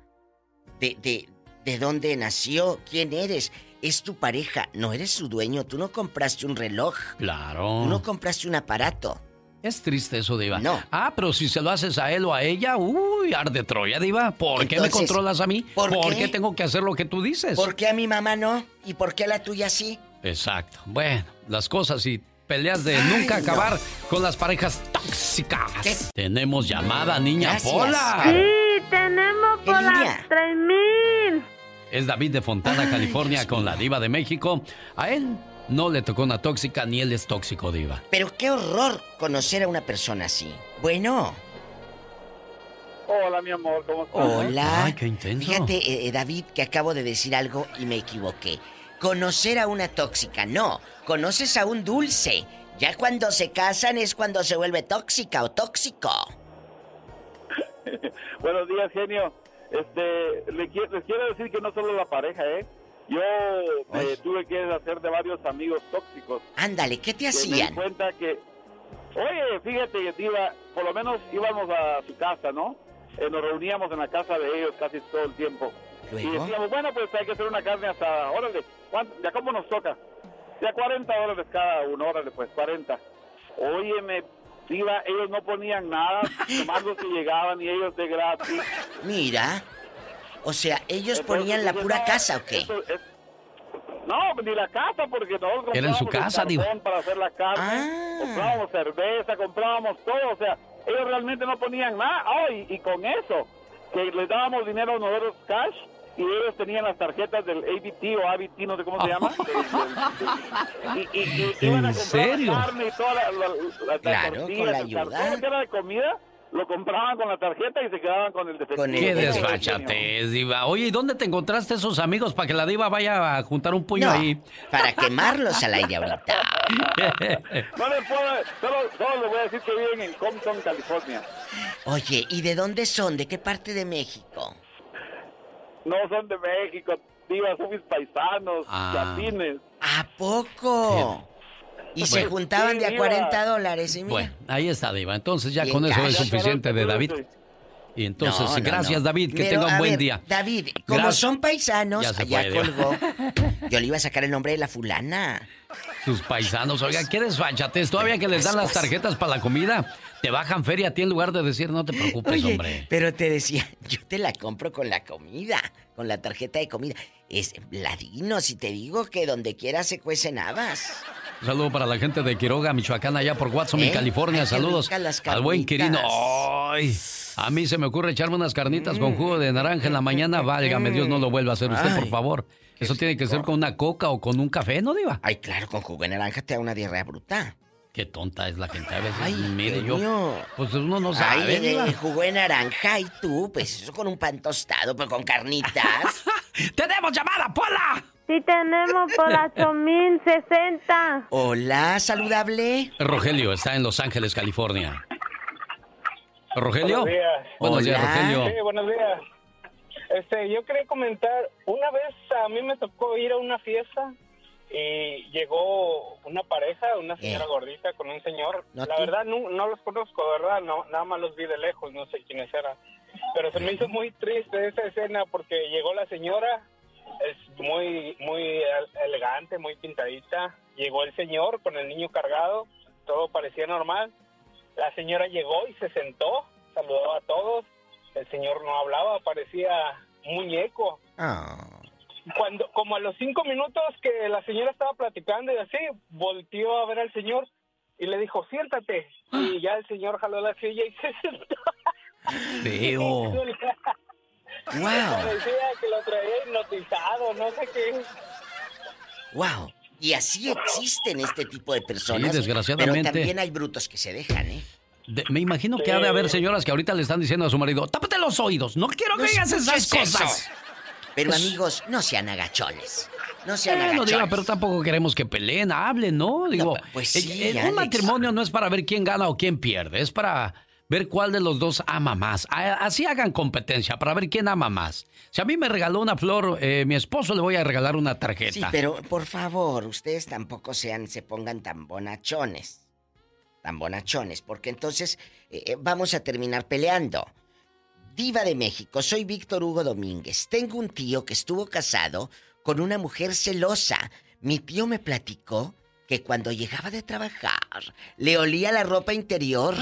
De, de, de dónde nació, quién eres. Es tu pareja, no eres su dueño. Tú no compraste un reloj. Claro. Tú no compraste un aparato. Es triste eso, Diva. No. Ah, pero si se lo haces a él o a ella, uy, arde Troya, Diva. ¿Por qué me controlas a mí? ¿por qué? tengo que hacer lo que tú dices? ¿Por qué a mi mamá no? ¿Y por qué a la tuya sí? Exacto. Bueno, las cosas y peleas de nunca acabar con las parejas tóxicas. Tenemos llamada, niña Gracias. Pola. Sí, tenemos las 3000. Es David de Fontana, Ay, California, Dios con la Diva de México. A él no le tocó una tóxica ni él es tóxico, Diva. Pero qué horror conocer a una persona así. Bueno, Hola, mi amor, ¿cómo estás? hola. Ay, qué intenso. Fíjate, eh, eh, David, que acabo de decir algo y me equivoqué. Conocer a una tóxica, no. Conoces a un dulce. Ya cuando se casan es cuando se vuelve tóxica o tóxico. Buenos días, genio. Este, les quiero decir que no solo la pareja, ¿eh? Yo eh, tuve que hacer de varios amigos tóxicos. Ándale, ¿qué te que me di hacían? cuenta que, oye, fíjate, Diva, por lo menos íbamos a su casa, ¿no? Eh, nos reuníamos en la casa de ellos casi todo el tiempo. Y Luego. decíamos, bueno, pues hay que hacer una carne hasta, órale. ¿ya cómo nos toca? Ya 40 dólares cada uno, órale, pues 40. Óyeme, Diva, ellos no ponían nada, nomás los que llegaban y ellos de gratis. Mira. O sea, ellos Entonces, ponían la pura no, casa, ¿o qué? esto es- No, ni la casa, porque nosotros Era en su casa, digo. para hacer la carne, Ah. comprábamos cerveza, comprábamos todo, o sea, ellos realmente no ponían nada. Oh, y, y con eso, que les dábamos dinero a nosotros cash, y ellos tenían las tarjetas del ABT o ABT, no sé cómo se llama. Del- del- y, y- y iban a ¿En comprar serio? la carne y toda la, la- la- Claro, tortillas, con la ayuda. todo lo que era de comida, lo compraban con la tarjeta y se quedaban con el defectivo. Con el Qué desfachatez, Diva. Oye, ¿y dónde te encontraste esos amigos para que la Diva vaya a juntar un puño No, ahí? para quemarlos al aire ahorita. No les puedo, solo, solo les voy a decir que viven en Compton, California. Oye, ¿y de dónde son? ¿De qué parte de México? No son de México, divas, son mis paisanos, Ah. chapines. ¿A poco? Y se juntaban de a Sí, 40 Diva. dólares, y mira. Bueno, ahí está, Diva. Entonces ya con eso es suficiente de David. Y entonces, No, no, gracias no. David, que Pero, tenga un buen ver, día. David, como Gracias. son paisanos, Ya se allá fue, colgó. Yo le iba a sacar el nombre de la fulana. Sus paisanos, oiga, ¿qué desfachatez? Todavía que les dan las tarjetas para la comida, te bajan feria a ti en lugar de decir, no te preocupes, Oye, hombre. pero te decía, yo te la compro con la comida, con la tarjeta de comida. Es ladino, si te digo que donde quiera se cuecen habas. Un saludo para la gente de Quiroga, Michoacán, allá por Watson, ¿Eh? en California. Ay, Saludos al buen. Quirino. Ay, a mí se me ocurre echarme unas carnitas con jugo de naranja en la mañana. Válgame, Dios no lo vuelva a hacer usted, por Ay, favor. Eso tiene que ser con una coca o con un café, ¿no, Diva? Ay, claro, con jugo de naranja te da una diarrea bruta. Qué tonta es la gente a veces. Ay, Mire, yo. mío. Pues uno no Ay, sabe. Diva. de jugo de naranja y tú, pues eso con un pan tostado, pero con carnitas. ¡Tenemos llamada, Pola! Sí tenemos por 8060. Hola, saludable. Rogelio está en Los Ángeles, California. ¿Rogelio? Buenos días. Buenos días. Rogelio. Sí, buenos días. Este, yo quería comentar, una vez a mí me tocó ir a una fiesta y llegó una pareja, una señora Eh. gordita con un señor. ¿No La verdad no, no los conozco, ¿verdad? No, nada más los vi de lejos, no sé quiénes eran. Pero se me hizo muy triste esa escena porque llegó la señora, es muy muy el- elegante, muy pintadita. Llegó el señor con el niño cargado, todo parecía normal. La señora llegó y se sentó, saludó a todos. El señor no hablaba, parecía un muñeco. Ah. Cuando, como a los cinco minutos que la señora estaba platicando y así, volteó a ver al señor y le dijo, siéntate. Y ya el señor jaló la silla y se sentó. Feo. Parecía que lo traía hipnotizado, no sé qué. Wow. Y así existen este tipo de personas. Sí, desgraciadamente. Pero también hay brutos que se dejan, ¿eh? De- me imagino que ha de haber señoras que ahorita le están diciendo a su marido, tápate los oídos, no quiero que No digas esas cosas. eso. Pero amigos, no sean agachones. No sean agachones. diga, pero tampoco queremos que peleen, hablen, ¿no? Digo, pues eh, sí, eh, un matrimonio no es para ver quién gana o quién pierde, es para ver cuál de los dos ama más. Así hagan competencia, para ver quién ama más. Si a mí me regaló una flor, eh, mi esposo le voy a regalar una tarjeta. Sí, pero por favor, ustedes tampoco sean, se pongan tan bonachones. Tan bonachones, porque entonces eh, eh, vamos a terminar peleando. Diva de México, soy Víctor Hugo Domínguez. Tengo un tío que estuvo casado con una mujer celosa. Mi tío me platicó que cuando llegaba de trabajar le olía la ropa interior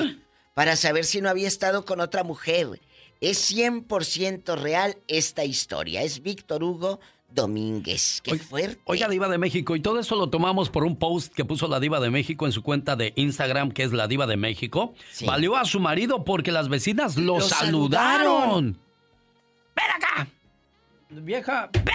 para saber si no había estado con otra mujer. Es 100% real esta historia. Es Víctor Hugo Domínguez. Qué fuerte. Oiga, Diva de México, y todo eso lo tomamos por un post que puso la Diva de México en su cuenta de Instagram, que es la Diva de México. Valió a su marido porque las vecinas lo, Lo saludaron. saludaron. ¡Ven acá! Vieja, ven.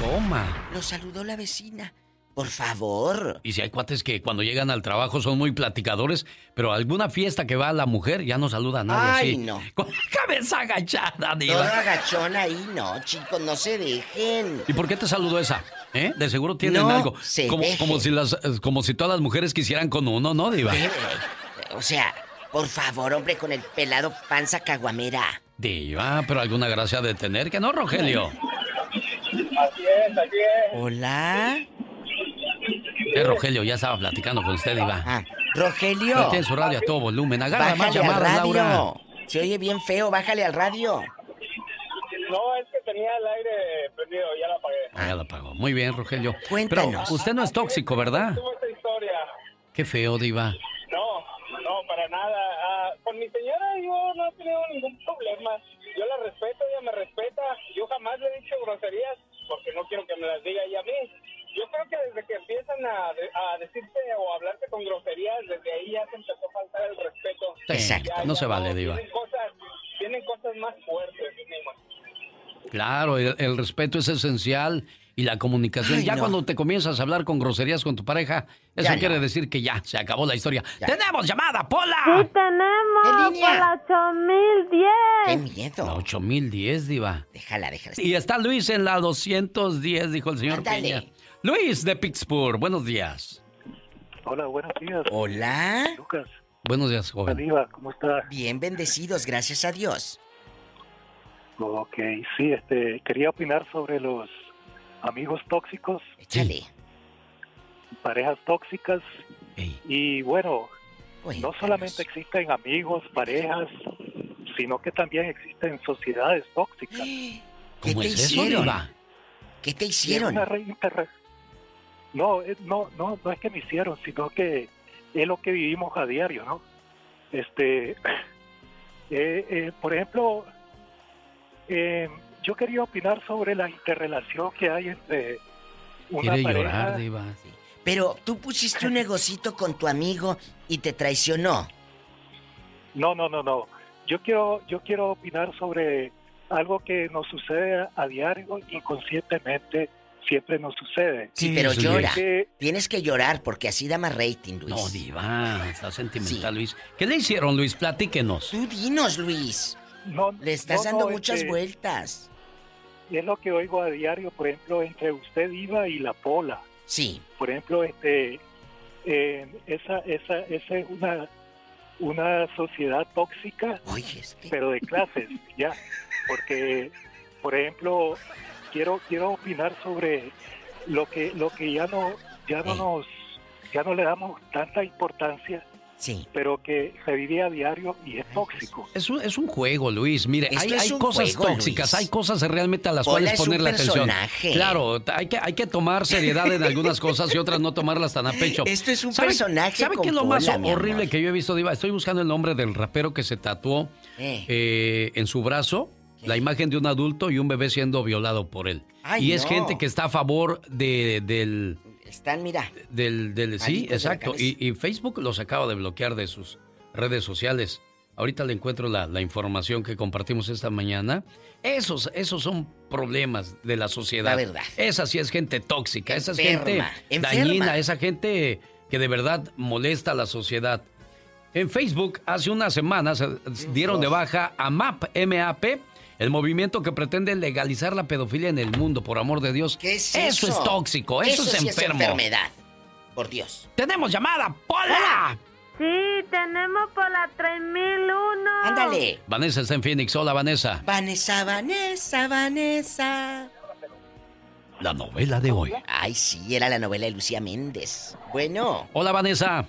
Toma. Lo saludó la vecina. Por favor. Y si hay cuates que cuando llegan al trabajo son muy platicadores, pero a alguna fiesta que va la mujer ya no saluda a nadie. Ay, así. no. Con la cabeza agachada, Diva. Todo agachón ahí, no, chicos, no se dejen. ¿Y por qué te saludó esa? ¿Eh? De seguro tienen No algo. se Como, dejen. como si las, eh, como si todas las mujeres quisieran con uno, ¿no, Diva? Bebe. O sea, por favor, hombre, con el pelado panza caguamera. Diva, pero alguna gracia de tener que no, Rogelio. Así es, así es. Hola. Eh, Rogelio, ya estaba platicando con usted, Diva. Ah, Rogelio. Tiene su radio a todo volumen. Agarra más llamadas, radio. Laura. Se oye bien feo, bájale al radio. No, es que tenía el aire prendido, ya lo apagué. Ah, ya la pagó. Muy bien, Rogelio. Cuéntanos. Pero usted no es tóxico, ¿verdad? Esta historia. Qué feo, Diva. No, no, para nada. Ah, con mi señora yo no he tenido ningún problema. Yo la respeto, ella me respeta. Yo jamás le he dicho groserías porque no quiero que me las diga ella a mí. Yo creo que desde que empiezan a, de- a decirte o a hablarte con groserías, desde ahí ya se empezó a faltar el respeto. Exacto, Ya- no ya se vale, Diva. Tienen cosas, tienen cosas más fuertes. Claro, el, el respeto es esencial y la comunicación. Ay, ya no. cuando te comienzas a hablar con groserías con tu pareja, eso Ya no. quiere decir que ya se acabó la historia. ¡Tenemos llamada, Pola! Sí tenemos por la 8010. ¡Qué miedo! La 8010, Diva. Déjala, déjala. Y está Luis en la 210, dijo el señor Ándale. Peña. Luis de Pittsburgh, buenos días. Hola, buenos días. Hola. Lucas. Buenos días, joven. Diva, ¿cómo está? Bien bendecidos, gracias a Dios. Ok, sí, este, quería opinar sobre los amigos tóxicos, Échale. parejas tóxicas. Y bueno, no solamente existen amigos, parejas, sino que también existen sociedades tóxicas. ¿Qué te hicieron? ¿Qué te hicieron? Eh, no, no, no es que me hicieron, sino que es lo que vivimos a diario, ¿no? Este, eh, eh, por ejemplo, eh, yo quería opinar sobre la interrelación que hay entre una Quiere pareja. llorar, Diva. Pero tú pusiste un negocito con tu amigo y te traicionó. No, no, no, no. Yo quiero, yo quiero opinar sobre algo que nos sucede a, a diario, inconscientemente, siempre nos sucede. Sí, pero Sí, llora. Que- Tienes que llorar porque así da más rating, Luis. No, Diva, está sentimental, Luis. ¿Qué le hicieron, Luis? Platíquenos. Tú dinos, Luis. No, Le estás no, dando no, muchas este, vueltas. Es lo que oigo a diario, por ejemplo, entre usted, Iva, y la Pola. Sí. Por ejemplo, este, eh, esa, esa, esa es una, una sociedad tóxica, pero de clases, ya. Porque, por ejemplo, quiero, quiero opinar sobre lo que, lo que ya no, ya no nos, ya no le damos tanta importancia. Sí. Pero que se vive a diario y es tóxico. Es un, es un juego, Luis. Mire, Esto hay, hay cosas juego, tóxicas, Luis. hay cosas realmente a las Pola cuales es un ponerle atención. personaje. Claro, hay que, hay que tomar seriedad en algunas cosas y otras no tomarlas tan a pecho. Esto es un ¿Sabe- personaje ¿Sabe qué es lo más Pola, mi horrible que yo he visto, Diva? Estoy buscando el nombre del rapero que se tatuó Eh. eh, en su brazo la imagen de un adulto y un bebé siendo violado por él. Ay, y es no. gente que está a favor de, del... Están, mira. Del, del, sí, la exacto. Y, y Facebook los acaba de bloquear de sus redes sociales. Ahorita le encuentro la, la información que compartimos esta mañana. Esos, esos son problemas de la sociedad. La verdad. Esa sí es gente tóxica, esa es gente enferma. dañina, esa gente que de verdad molesta a la sociedad. En Facebook, hace unas semanas dieron de baja a MAP, MAP, el movimiento que pretende legalizar la pedofilia en el mundo, por amor de Dios. ¿Qué es eso? eso? es tóxico, eso, es sí enfermo. enfermedad. Por Dios. ¡Tenemos llamada! ¡Pola! Sí, tenemos por la 3001. Ándale. Vanessa está en Phoenix. Hola, Vanessa. Vanessa, Vanessa, Vanessa. La novela de hoy. Ay, sí, era la novela de Lucía Méndez. Bueno. Hola, Vanessa.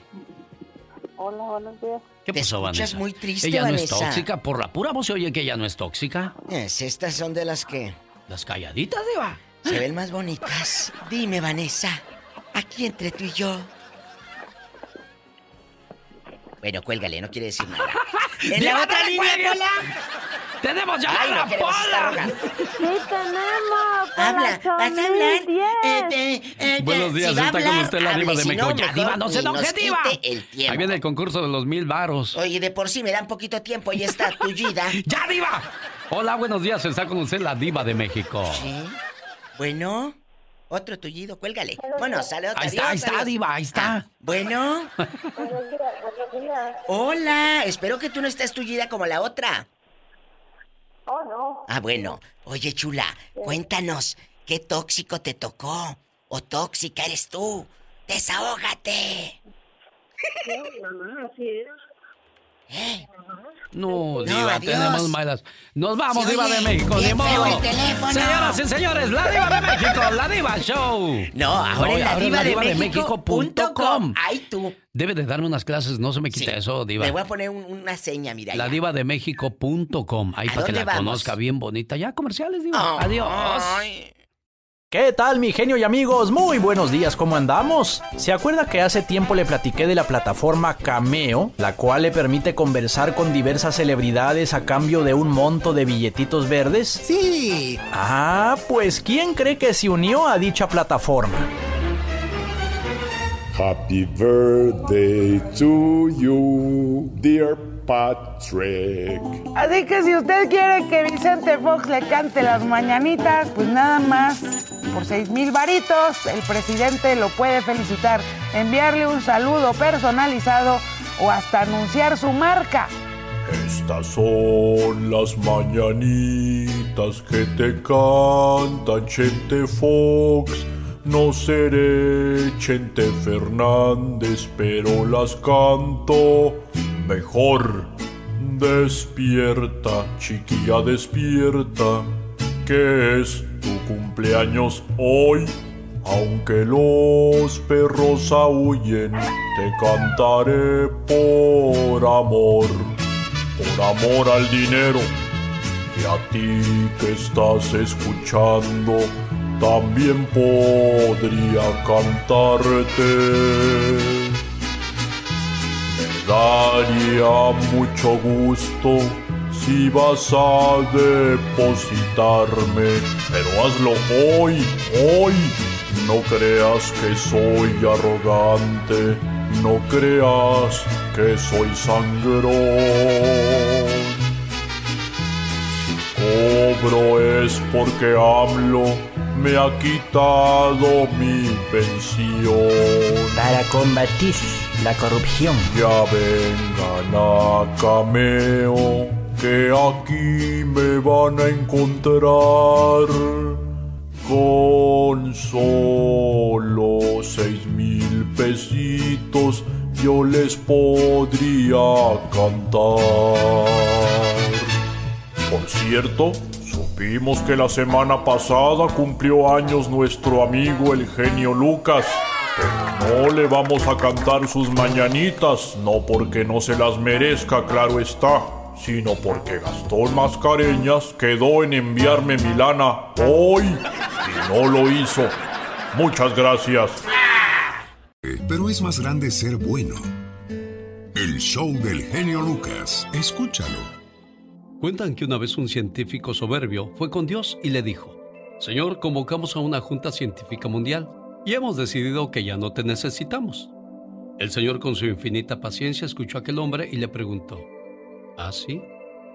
Hola, buenos días. ¿Qué Te pasó, escuchas Vanessa? muy triste, Ella no es tóxica. Por la pura voz se oye que ella no es tóxica. Es, estas son de las que Las calladitas, Diva. se ven más bonitas. Dime, Vanessa, aquí entre tú y yo. Bueno, cuélgale, no quiere decir nada. En ¡Diva, la otra línea! Pola. ¡Tenemos Ay, llamada, no queremos estar Pola! Sí, tenemos. Habla, la ¿vas a hablar? 8010. Eh, eh, eh, Buenos días, si va a está con usted la diva de si México. no, diva, no se enoje, diva. quite el tiempo. Ahí viene el concurso de los mil varos. Oye, de por sí me dan poquito tiempo y está tullida. ¡Ya, diva! Hola, buenos días. Está con usted la diva de México. Bueno, otro tullido, cuélgale. Bueno, sale otro. Ahí está, ahí está, adiós. diva, ahí está. Ah, bueno. Hola, espero que tú no estés tullida como la otra. Oh, no. Ah, bueno. Oye, chula, cuéntanos, ¿qué tóxico te tocó? ¿O tóxica eres tú? ¡Desahógate! mamá, así. No, No, diva, tenemos malas. Nos vamos, diva de México, feo modo. Señoras y señores, la diva de México, la diva show. No, ahora la diva de México punto com. Ay, tú. Debe de darme unas clases, no se me quita eso, diva. Le voy a poner un- una seña, mira. La diva de México.com. Ahí ¿A para que la vamos? conozca bien bonita. Ya, comerciales, diva. Oh, Adiós. ay. ¿Qué tal mi genio y amigos? Muy buenos días, ¿cómo andamos? ¿Se acuerda que hace tiempo le platiqué de la plataforma Cameo, la cual le permite conversar con diversas celebridades a cambio de un monto de billetitos verdes? Sí. Ah, pues ¿quién cree que se unió a dicha plataforma? Happy birthday to you, dear Patrick. Así que si usted quiere que Vicente Fox le cante las mañanitas, pues nada más por seis mil varitos, el presidente lo puede felicitar, enviarle un saludo personalizado o hasta anunciar su marca. Estas son las mañanitas que te cantan Chente Fox. No seré Chente Fernández, pero las canto mejor. Despierta, chiquilla, despierta, que es tu cumpleaños hoy. Aunque los perros aúllen, te cantaré por amor. por amor al dinero. Y a ti que estás escuchando, también podría cantarte. Daría mucho gusto si vas a depositarme, pero hazlo hoy, hoy. No creas que soy arrogante, no creas que soy sangrón. Si cobro es porque AMLO me ha quitado mi pensión. Para combatir la corrupción. Ya vengan a cameo, que aquí me van a encontrar con solo seis mil pesitos. Yo les podría cantar. Por cierto, supimos que la semana pasada cumplió años nuestro amigo el genio Lucas. No le vamos a cantar sus mañanitas, no porque no se las merezca, claro está, sino porque Gastón Mascareñas quedó en enviarme mi lana hoy y no lo hizo. Muchas gracias. Pero es más grande ser bueno. El show del genio Lucas. Escúchalo. Cuentan que una vez un científico soberbio fue con Dios y le dijo, Señor, convocamos a una junta científica mundial y hemos decidido que ya no te necesitamos. El Señor con su infinita paciencia escuchó a aquel hombre y le preguntó, ¿Ah, sí?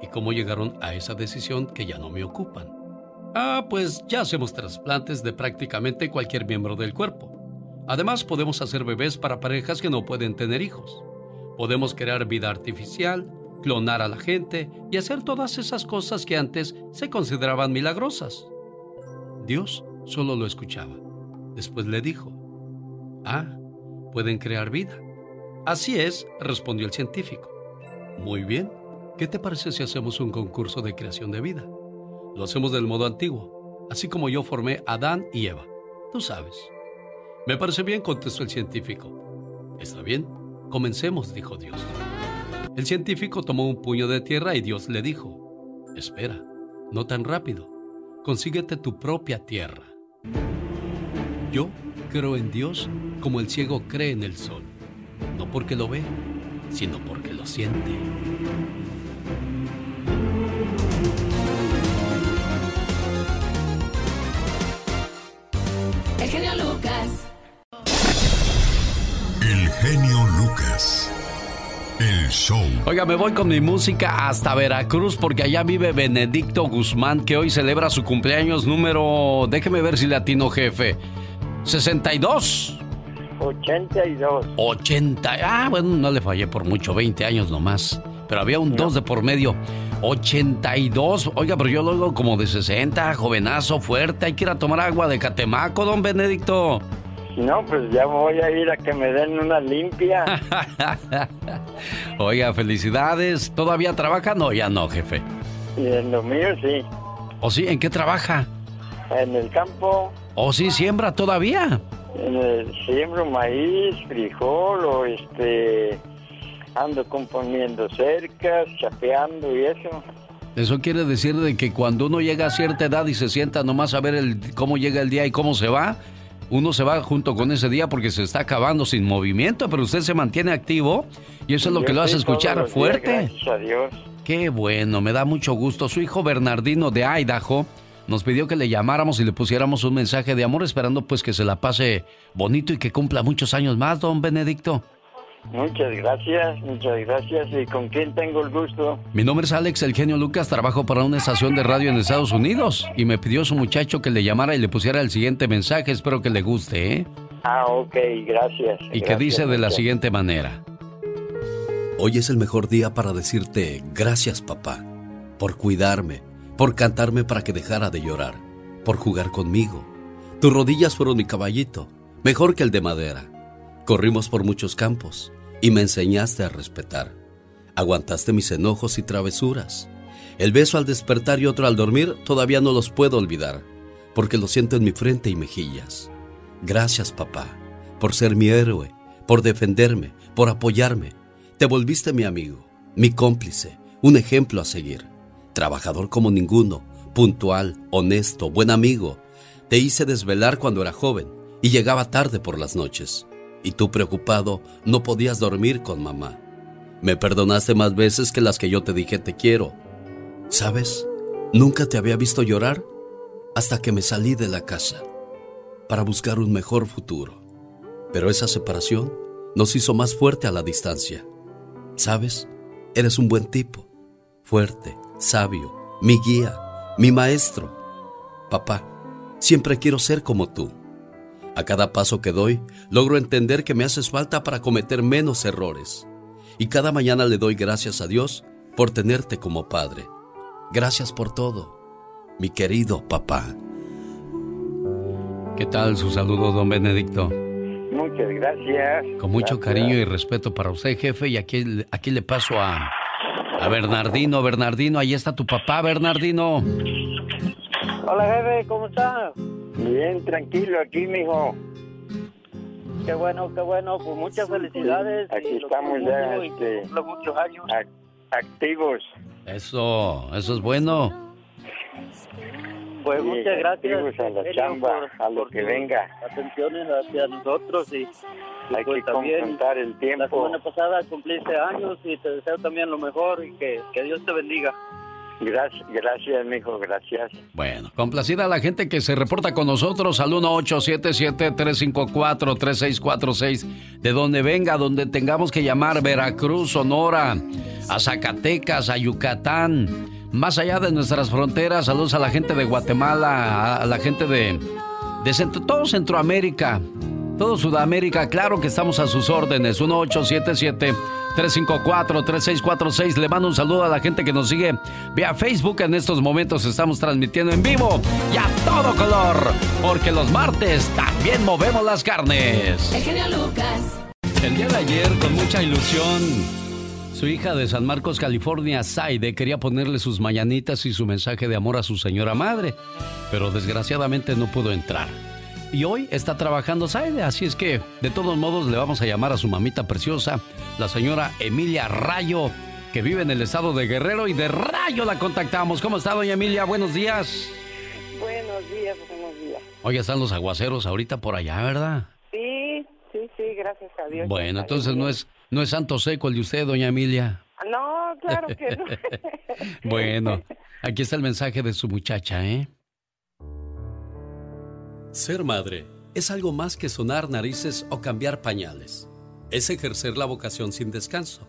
¿Y cómo llegaron a esa decisión que ya no me ocupan? Ah, pues ya hacemos trasplantes de prácticamente cualquier miembro del cuerpo. Además, podemos hacer bebés para parejas que no pueden tener hijos. Podemos crear vida artificial, clonar a la gente y hacer todas esas cosas que antes se consideraban milagrosas. Dios solo lo escuchaba. Después le dijo, Ah, pueden crear vida. Así es, respondió el científico. Muy bien, ¿qué te parece si hacemos un concurso de creación de vida? Lo hacemos del modo antiguo, así como yo formé a Adán y Eva. Tú sabes. Me parece bien, contestó el científico. Está bien, comencemos, dijo Dios. El científico tomó un puño de tierra y Dios le dijo, espera, no tan rápido, consíguete tu propia tierra. Yo creo en Dios como el ciego cree en el sol, no porque lo ve, sino porque lo siente. El genio Lucas. El genio Lucas. El show. Oiga, me voy con mi música hasta Veracruz porque allá vive Benedicto Guzmán que hoy celebra su cumpleaños número, déjeme ver si latino jefe, 62. 82. 80. Ah, bueno, no le fallé por mucho, 20 años nomás. Pero había un 2 de por medio. 82. Oiga, pero yo luego como de 60, jovenazo, fuerte. Hay que ir a tomar agua de Catemaco, don Benedicto. No, pues ya voy a ir a que me den una limpia. Oiga, felicidades. ¿Todavía trabaja? No, ya no, jefe. Y en lo mío sí. ¿O sí? ¿En qué trabaja? En el campo. ¿O sí siembra todavía? El siembro maíz, frijol o este ando componiendo cercas, chapeando y eso. Eso quiere decir de que cuando uno llega a cierta edad y se sienta nomás a ver el, cómo llega el día y cómo se va, uno se va junto con ese día porque se está acabando sin movimiento, pero usted se mantiene activo y eso es lo Yo que lo hace escuchar días, fuerte. gracias a Dios. Qué bueno, me da mucho gusto. Su hijo Bernardino de Idaho nos pidió que le llamáramos y le pusiéramos un mensaje de amor esperando pues que se la pase bonito y que cumpla muchos años más, don Benedicto. Muchas gracias, muchas gracias. ¿Y con quién tengo el gusto? Mi nombre es Alex El Genio Lucas, trabajo para una estación de radio en Estados Unidos y me pidió su muchacho que le llamara y le pusiera el siguiente mensaje, espero que le guste, ¿eh? Ah, ok, gracias. Y que dice de la siguiente manera. Hoy es el mejor día para decirte gracias papá, por cuidarme, por cantarme para que dejara de llorar, por jugar conmigo. Tus rodillas fueron mi caballito, mejor que el de madera. Corrimos por muchos campos y me enseñaste a respetar. Aguantaste mis enojos y travesuras. El beso al despertar y otro al dormir todavía no los puedo olvidar, porque lo siento en mi frente y mejillas. Gracias papá, por ser mi héroe, por defenderme, por apoyarme. Te volviste mi amigo, mi cómplice, un ejemplo a seguir. Trabajador como ninguno, puntual, honesto, buen amigo. Te hice desvelar cuando era joven y llegaba tarde por las noches. Y tú preocupado no podías dormir con mamá. Me perdonaste más veces que las que yo te dije te quiero. ¿Sabes? Nunca te había visto llorar hasta que me salí de la casa para buscar un mejor futuro. Pero esa separación nos hizo más fuerte a la distancia. ¿Sabes? Eres un buen tipo, fuerte, sabio, mi guía, mi maestro. Papá, siempre quiero ser como tú. A cada paso que doy, logro entender que me haces falta para cometer menos errores. Y cada mañana le doy gracias a Dios por tenerte como padre. Gracias por todo, mi querido papá. ¿Qué tal su saludo, don Benedicto? Muchas gracias. Con mucho cariño y respeto para usted, jefe. Y aquí, aquí le paso a, a Bernardino. Bernardino, ahí está tu papá, Bernardino. Hola, jefe, ¿cómo está? Bien, tranquilo aquí, mijo. Qué bueno, qué bueno. Pues muchas felicidades. Aquí estamos ya este, muchos años. ac- activos. Eso, eso es bueno. Pues Sí, muchas gracias. a la chamba, por- a lo que venga. Atenciones hacia nosotros y, y Hay pues que confrontar el la tiempo. semana pasada cumpliste años y te deseo también lo mejor y que, que Dios te bendiga. Gracias, gracias, mijo, gracias. Bueno, complacida a la gente que se reporta con nosotros al 1877-354-3646. De donde venga, donde tengamos que llamar Veracruz, Sonora, a Zacatecas, a Yucatán. Más allá de nuestras fronteras, saludos a la gente de Guatemala, a la gente de, de Centro- todo Centroamérica, todo Sudamérica. Claro que estamos a sus órdenes. 1877 354-3646. Le mando un saludo a la gente que nos sigue vía Facebook. En estos momentos estamos transmitiendo en vivo y a todo color, porque los martes también movemos las carnes. El genio Lucas. El día de ayer, con mucha ilusión, su hija de San Marcos, California, Saide, quería ponerle sus mañanitas y su mensaje de amor a su señora madre, pero desgraciadamente no pudo entrar. Y hoy está trabajando Saide, así es que de todos modos le vamos a llamar a su mamita preciosa, la señora Emilia Rayo, que vive en el estado de Guerrero y de Rayo la contactamos. ¿Cómo está, doña Emilia? Buenos días. Buenos días, buenos días. Oye, están los aguaceros ahorita por allá, ¿verdad? Sí, sí, sí, gracias a Dios. Bueno, entonces no es, no es santo seco el de usted, doña Emilia. No, claro que no. Bueno, aquí está el mensaje de su muchacha, ¿eh? Ser madre es algo más que sonar narices o cambiar pañales. Es ejercer la vocación sin descanso,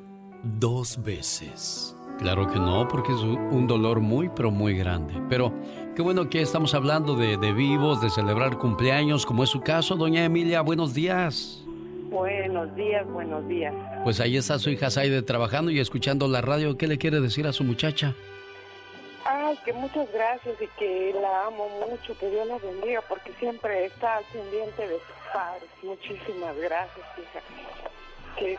dos veces. Claro que no, porque es un dolor muy, pero muy grande. Pero qué bueno que estamos hablando de, de vivos, de celebrar cumpleaños, como es su caso, doña Emilia. Buenos días. Buenos días, buenos días. Pues ahí está su hija Saide trabajando y escuchando la radio. ¿Qué le quiere decir a su muchacha? Ay, que muchas gracias y que la amo mucho, que Dios la bendiga, porque siempre está al pendiente de sus padres. Muchísimas gracias, hija. Que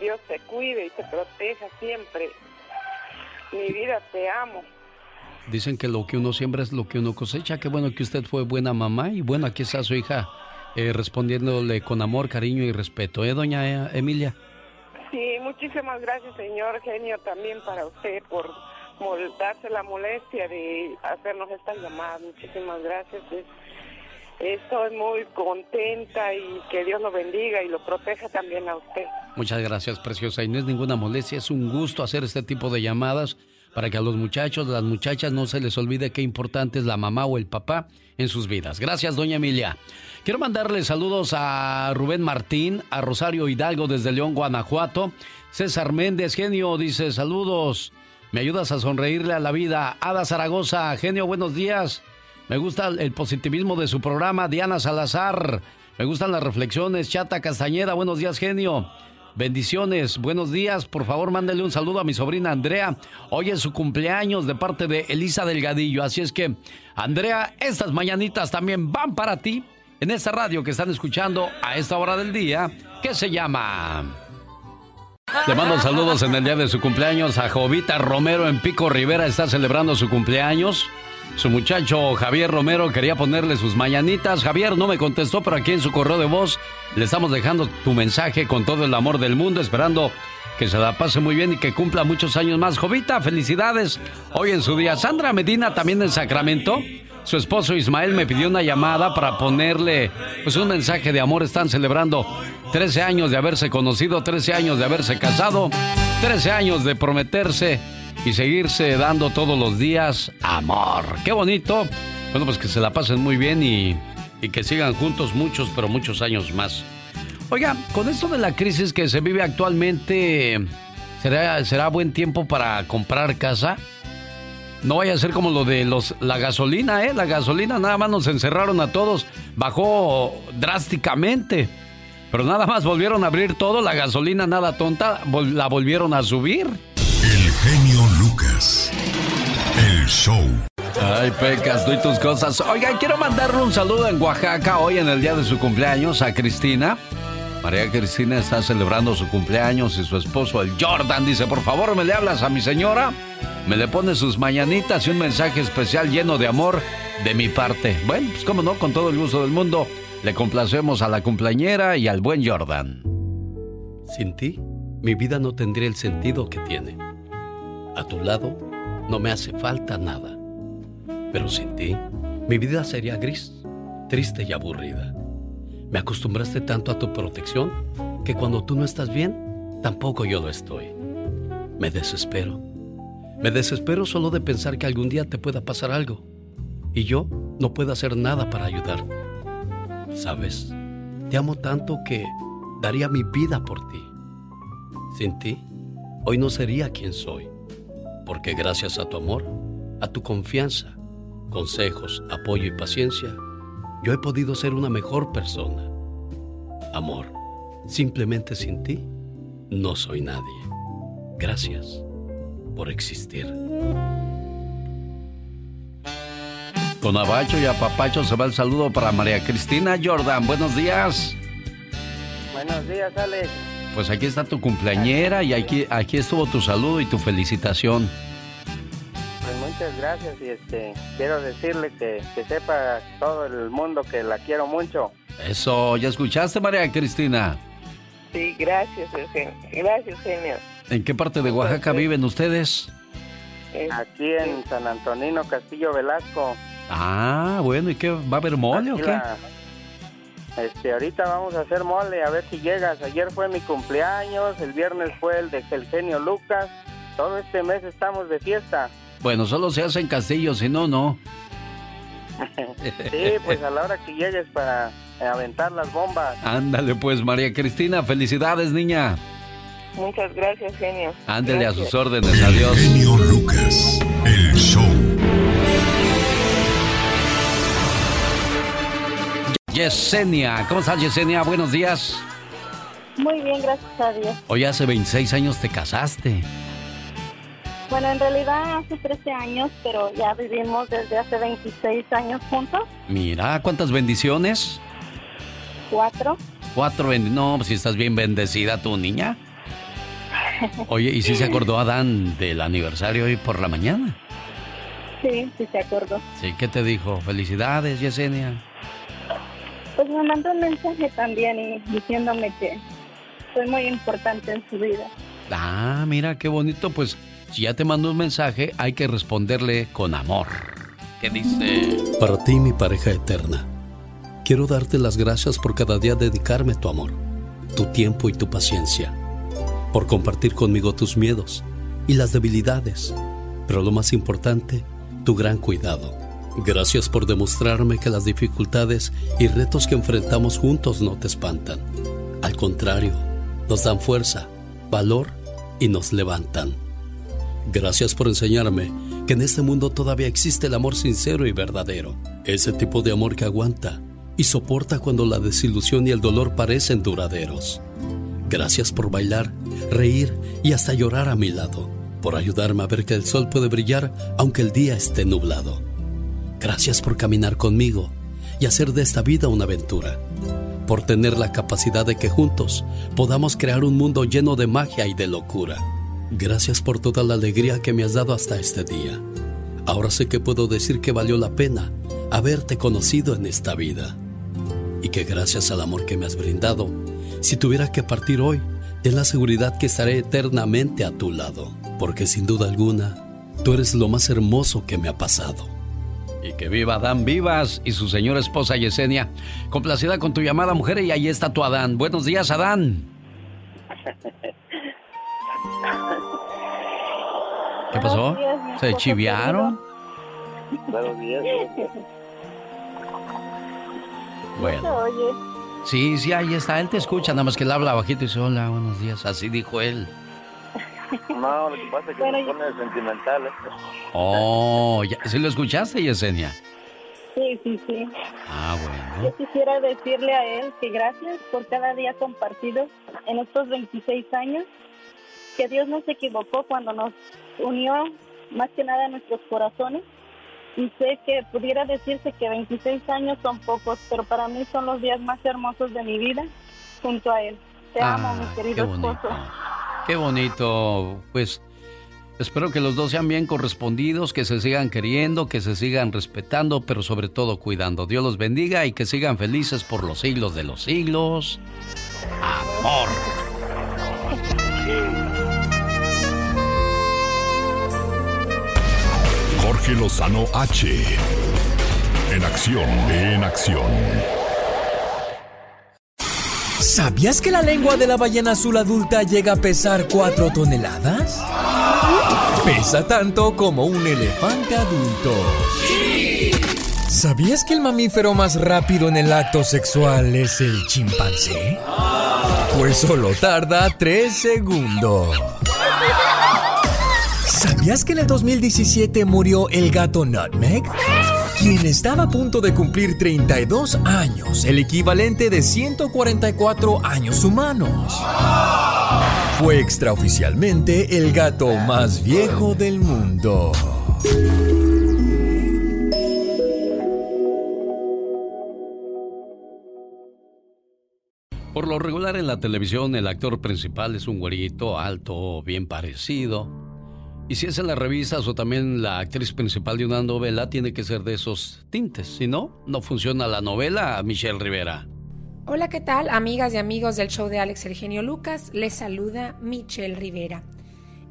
Dios te cuide y te proteja siempre. Mi vida, te amo. Dicen que lo que uno siembra es lo que uno cosecha. Qué bueno que usted fue buena mamá y bueno, aquí está su hija eh, respondiéndole con amor, cariño y respeto. ¿Eh, doña Emilia? Sí, muchísimas gracias, señor genio, también para usted por darse la molestia de hacernos esta llamada. Muchísimas gracias. Estoy muy contenta y que Dios lo bendiga y lo proteja también a usted. Muchas gracias, preciosa. Y no es ninguna molestia, es un gusto hacer este tipo de llamadas para que a los muchachos, las muchachas no se les olvide qué importante es la mamá o el papá en sus vidas. Gracias, doña Emilia. Quiero mandarle saludos a Rubén Martín, a Rosario Hidalgo desde León, Guanajuato. César Méndez, genio, dice saludos. Me ayudas a sonreírle a la vida. Ada Zaragoza, genio, buenos días. Me gusta el positivismo de su programa. Diana Salazar, me gustan las reflexiones. Chata Castañeda, buenos días, genio. Bendiciones, buenos días. Por favor, mándele un saludo a mi sobrina Andrea. Hoy es su cumpleaños de parte de Elisa Delgadillo. Así es que, Andrea, estas mañanitas también van para ti en esta radio que están escuchando a esta hora del día, que se llama. Le mando saludos en el día de su cumpleaños a Jovita Romero en Pico Rivera. Está celebrando su cumpleaños. Su muchacho Javier Romero quería ponerle sus mañanitas. Javier no me contestó, pero aquí en su correo de voz le estamos dejando tu mensaje con todo el amor del mundo, esperando que se la pase muy bien y que cumpla muchos años más. Jovita, felicidades hoy en su día. Sandra Medina también en Sacramento. Su esposo Ismael me pidió una llamada para ponerle pues un mensaje de amor. Están celebrando 13 años de haberse conocido, 13 años de haberse casado, 13 años de prometerse y seguirse dando todos los días amor. Qué bonito. Bueno, pues que se la pasen muy bien y, que sigan juntos muchos, pero muchos años más. Oiga, con esto de la crisis que se vive actualmente, ¿será, será buen tiempo para comprar casa? No vaya a ser como lo de los, la gasolina, ¿eh? La gasolina nada más nos encerraron a todos, bajó drásticamente. Pero nada más volvieron a abrir todo, la gasolina nada tonta, la volvieron a subir Lucas. El show. Ay, Pecas, tú y tus cosas. Oigan, quiero mandarle un saludo en Oaxaca hoy en el día de su cumpleaños a Cristina. María Cristina está celebrando su cumpleaños y su esposo, el Jordan, dice, por favor, me le hablas a mi señora, me le pone sus mañanitas y un mensaje especial lleno de amor de mi parte. Bueno, pues cómo no, con todo el gusto del mundo, le complacemos a la cumpleañera y al buen Jordan. Sin ti, mi vida no tendría el sentido que tiene. A tu lado no me hace falta nada. Pero sin ti, mi vida sería gris, triste y aburrida. Me acostumbraste tanto a tu protección que cuando tú no estás bien, tampoco yo lo estoy. Me desespero. Me desespero solo de pensar que algún día te pueda pasar algo y yo no puedo hacer nada para ayudarte. Sabes, te amo tanto que daría mi vida por ti. Sin ti, hoy no sería quien soy porque gracias a tu amor, a tu confianza, consejos, apoyo y paciencia, yo he podido ser una mejor persona. Amor, simplemente sin ti, no soy nadie. Gracias por existir. Con abacho y apapacho se va el saludo para María Cristina Jordan. Buenos días. Buenos días, Alex. Pues aquí está tu cumpleañera y aquí, aquí estuvo tu saludo y tu felicitación. Pues muchas gracias y este quiero decirle que, que sepa todo el mundo que la quiero mucho. Eso, ¿ya escuchaste María Cristina? Sí, gracias, Gracias, genio. ¿En qué parte de Oaxaca viven ustedes? Aquí en San Antonino, Castillo Velasco. Ah, bueno, ¿y qué? ¿Va a haber mole o qué? Este, ahorita vamos a hacer mole, a ver si llegas. Ayer fue mi cumpleaños, el viernes fue el de el genio Lucas. Todo este mes estamos de fiesta. Bueno, solo se hace en Castillo, si no, no. sí, pues a la hora que llegues para aventar las bombas. Ándale, pues, María Cristina, felicidades, niña. Muchas gracias, genio. Ándale a sus órdenes, adiós. Genio Lucas, el show. Yesenia. ¿Cómo estás, Yesenia? Buenos días. Muy bien, gracias a Dios. Hoy hace 26 años te casaste. Bueno, en realidad hace 13 años, pero ya vivimos desde hace 26 años juntos. Mira, ¿cuántas bendiciones? Cuatro. Cuatro bendiciones. No, pues si estás bien bendecida tu niña. Oye, ¿y si se acordó Adán del aniversario hoy por la mañana? Sí, sí se acordó. Sí, ¿qué te dijo? Felicidades, Yesenia. Pues me mandó un mensaje también y diciéndome que soy muy importante en su vida. Ah, mira, qué bonito. Pues si ya te mandó un mensaje, hay que responderle con amor. ¿Qué dice? Para ti, mi pareja eterna, quiero darte las gracias por cada día dedicarme tu amor, tu tiempo y tu paciencia, por compartir conmigo tus miedos y las debilidades, pero lo más importante, tu gran cuidado. Gracias por demostrarme que las dificultades y retos que enfrentamos juntos no te espantan. Al contrario, nos dan fuerza, valor y nos levantan. Gracias por enseñarme que en este mundo todavía existe el amor sincero y verdadero. Ese tipo de amor que aguanta y soporta cuando la desilusión y el dolor parecen duraderos. Gracias por bailar, reír y hasta llorar a mi lado. Por ayudarme a ver que el sol puede brillar aunque el día esté nublado. Gracias por caminar conmigo y hacer de esta vida una aventura. Por tener la capacidad de que juntos podamos crear un mundo lleno de magia y de locura. Gracias por toda la alegría que me has dado hasta este día. Ahora sé que puedo decir que valió la pena haberte conocido en esta vida. Y que gracias al amor que me has brindado, si tuviera que partir hoy, ten la seguridad que estaré eternamente a tu lado. Porque sin duda alguna, tú eres lo más hermoso que me ha pasado. Y que viva Adán Vivas y su señora esposa Yesenia. Complacida con tu llamada, mujer, y ahí está tu Adán. Buenos días, Adán. ¿Qué pasó? ¿Se chiviaron? Buenos días. Bueno. Sí, sí, ahí está. Él te escucha, nada más que él habla bajito y dice, hola, buenos días. Así dijo él. No, lo que pasa es que me pone sentimental esto. Oh, ya, ¿sí lo escuchaste, Yesenia? Sí, sí, sí. Ah, bueno. Yo quisiera decirle a él que gracias por cada día compartido en estos 26 años, que Dios no se equivocó cuando nos unió más que nada en nuestros corazones. Y sé que pudiera decirse que 26 años son pocos, pero para mí son los días más hermosos de mi vida junto a él. Te amo, mi querido qué bonito. esposo. Qué bonito. Pues espero que los dos sean bien correspondidos, que se sigan queriendo, que se sigan respetando, pero sobre todo cuidando. Dios los bendiga y que sigan felices por los siglos de los siglos. Amor. Jorge Lozano H. En acción, en acción. ¿Sabías que la lengua de la ballena azul adulta llega a pesar 4 toneladas? Pesa tanto como un elefante adulto. ¿Sabías que el mamífero más rápido en el acto sexual es el chimpancé? Pues solo tarda 3 segundos. ¿Sabías que en el 2017 murió el gato Nutmeg? Quien estaba a punto de cumplir 32 años, el equivalente de 144 años humanos. Fue extraoficialmente el gato más viejo del mundo. Por lo regular en la televisión el actor principal es un güerito alto, bien parecido. Y si es en las revistas o también la actriz principal de una novela, tiene que ser de esos tintes. Si no, no funciona la novela, Michelle Rivera. Hola, ¿qué tal? Amigas y amigos del show de Alex Eugenio Lucas, les saluda Michelle Rivera.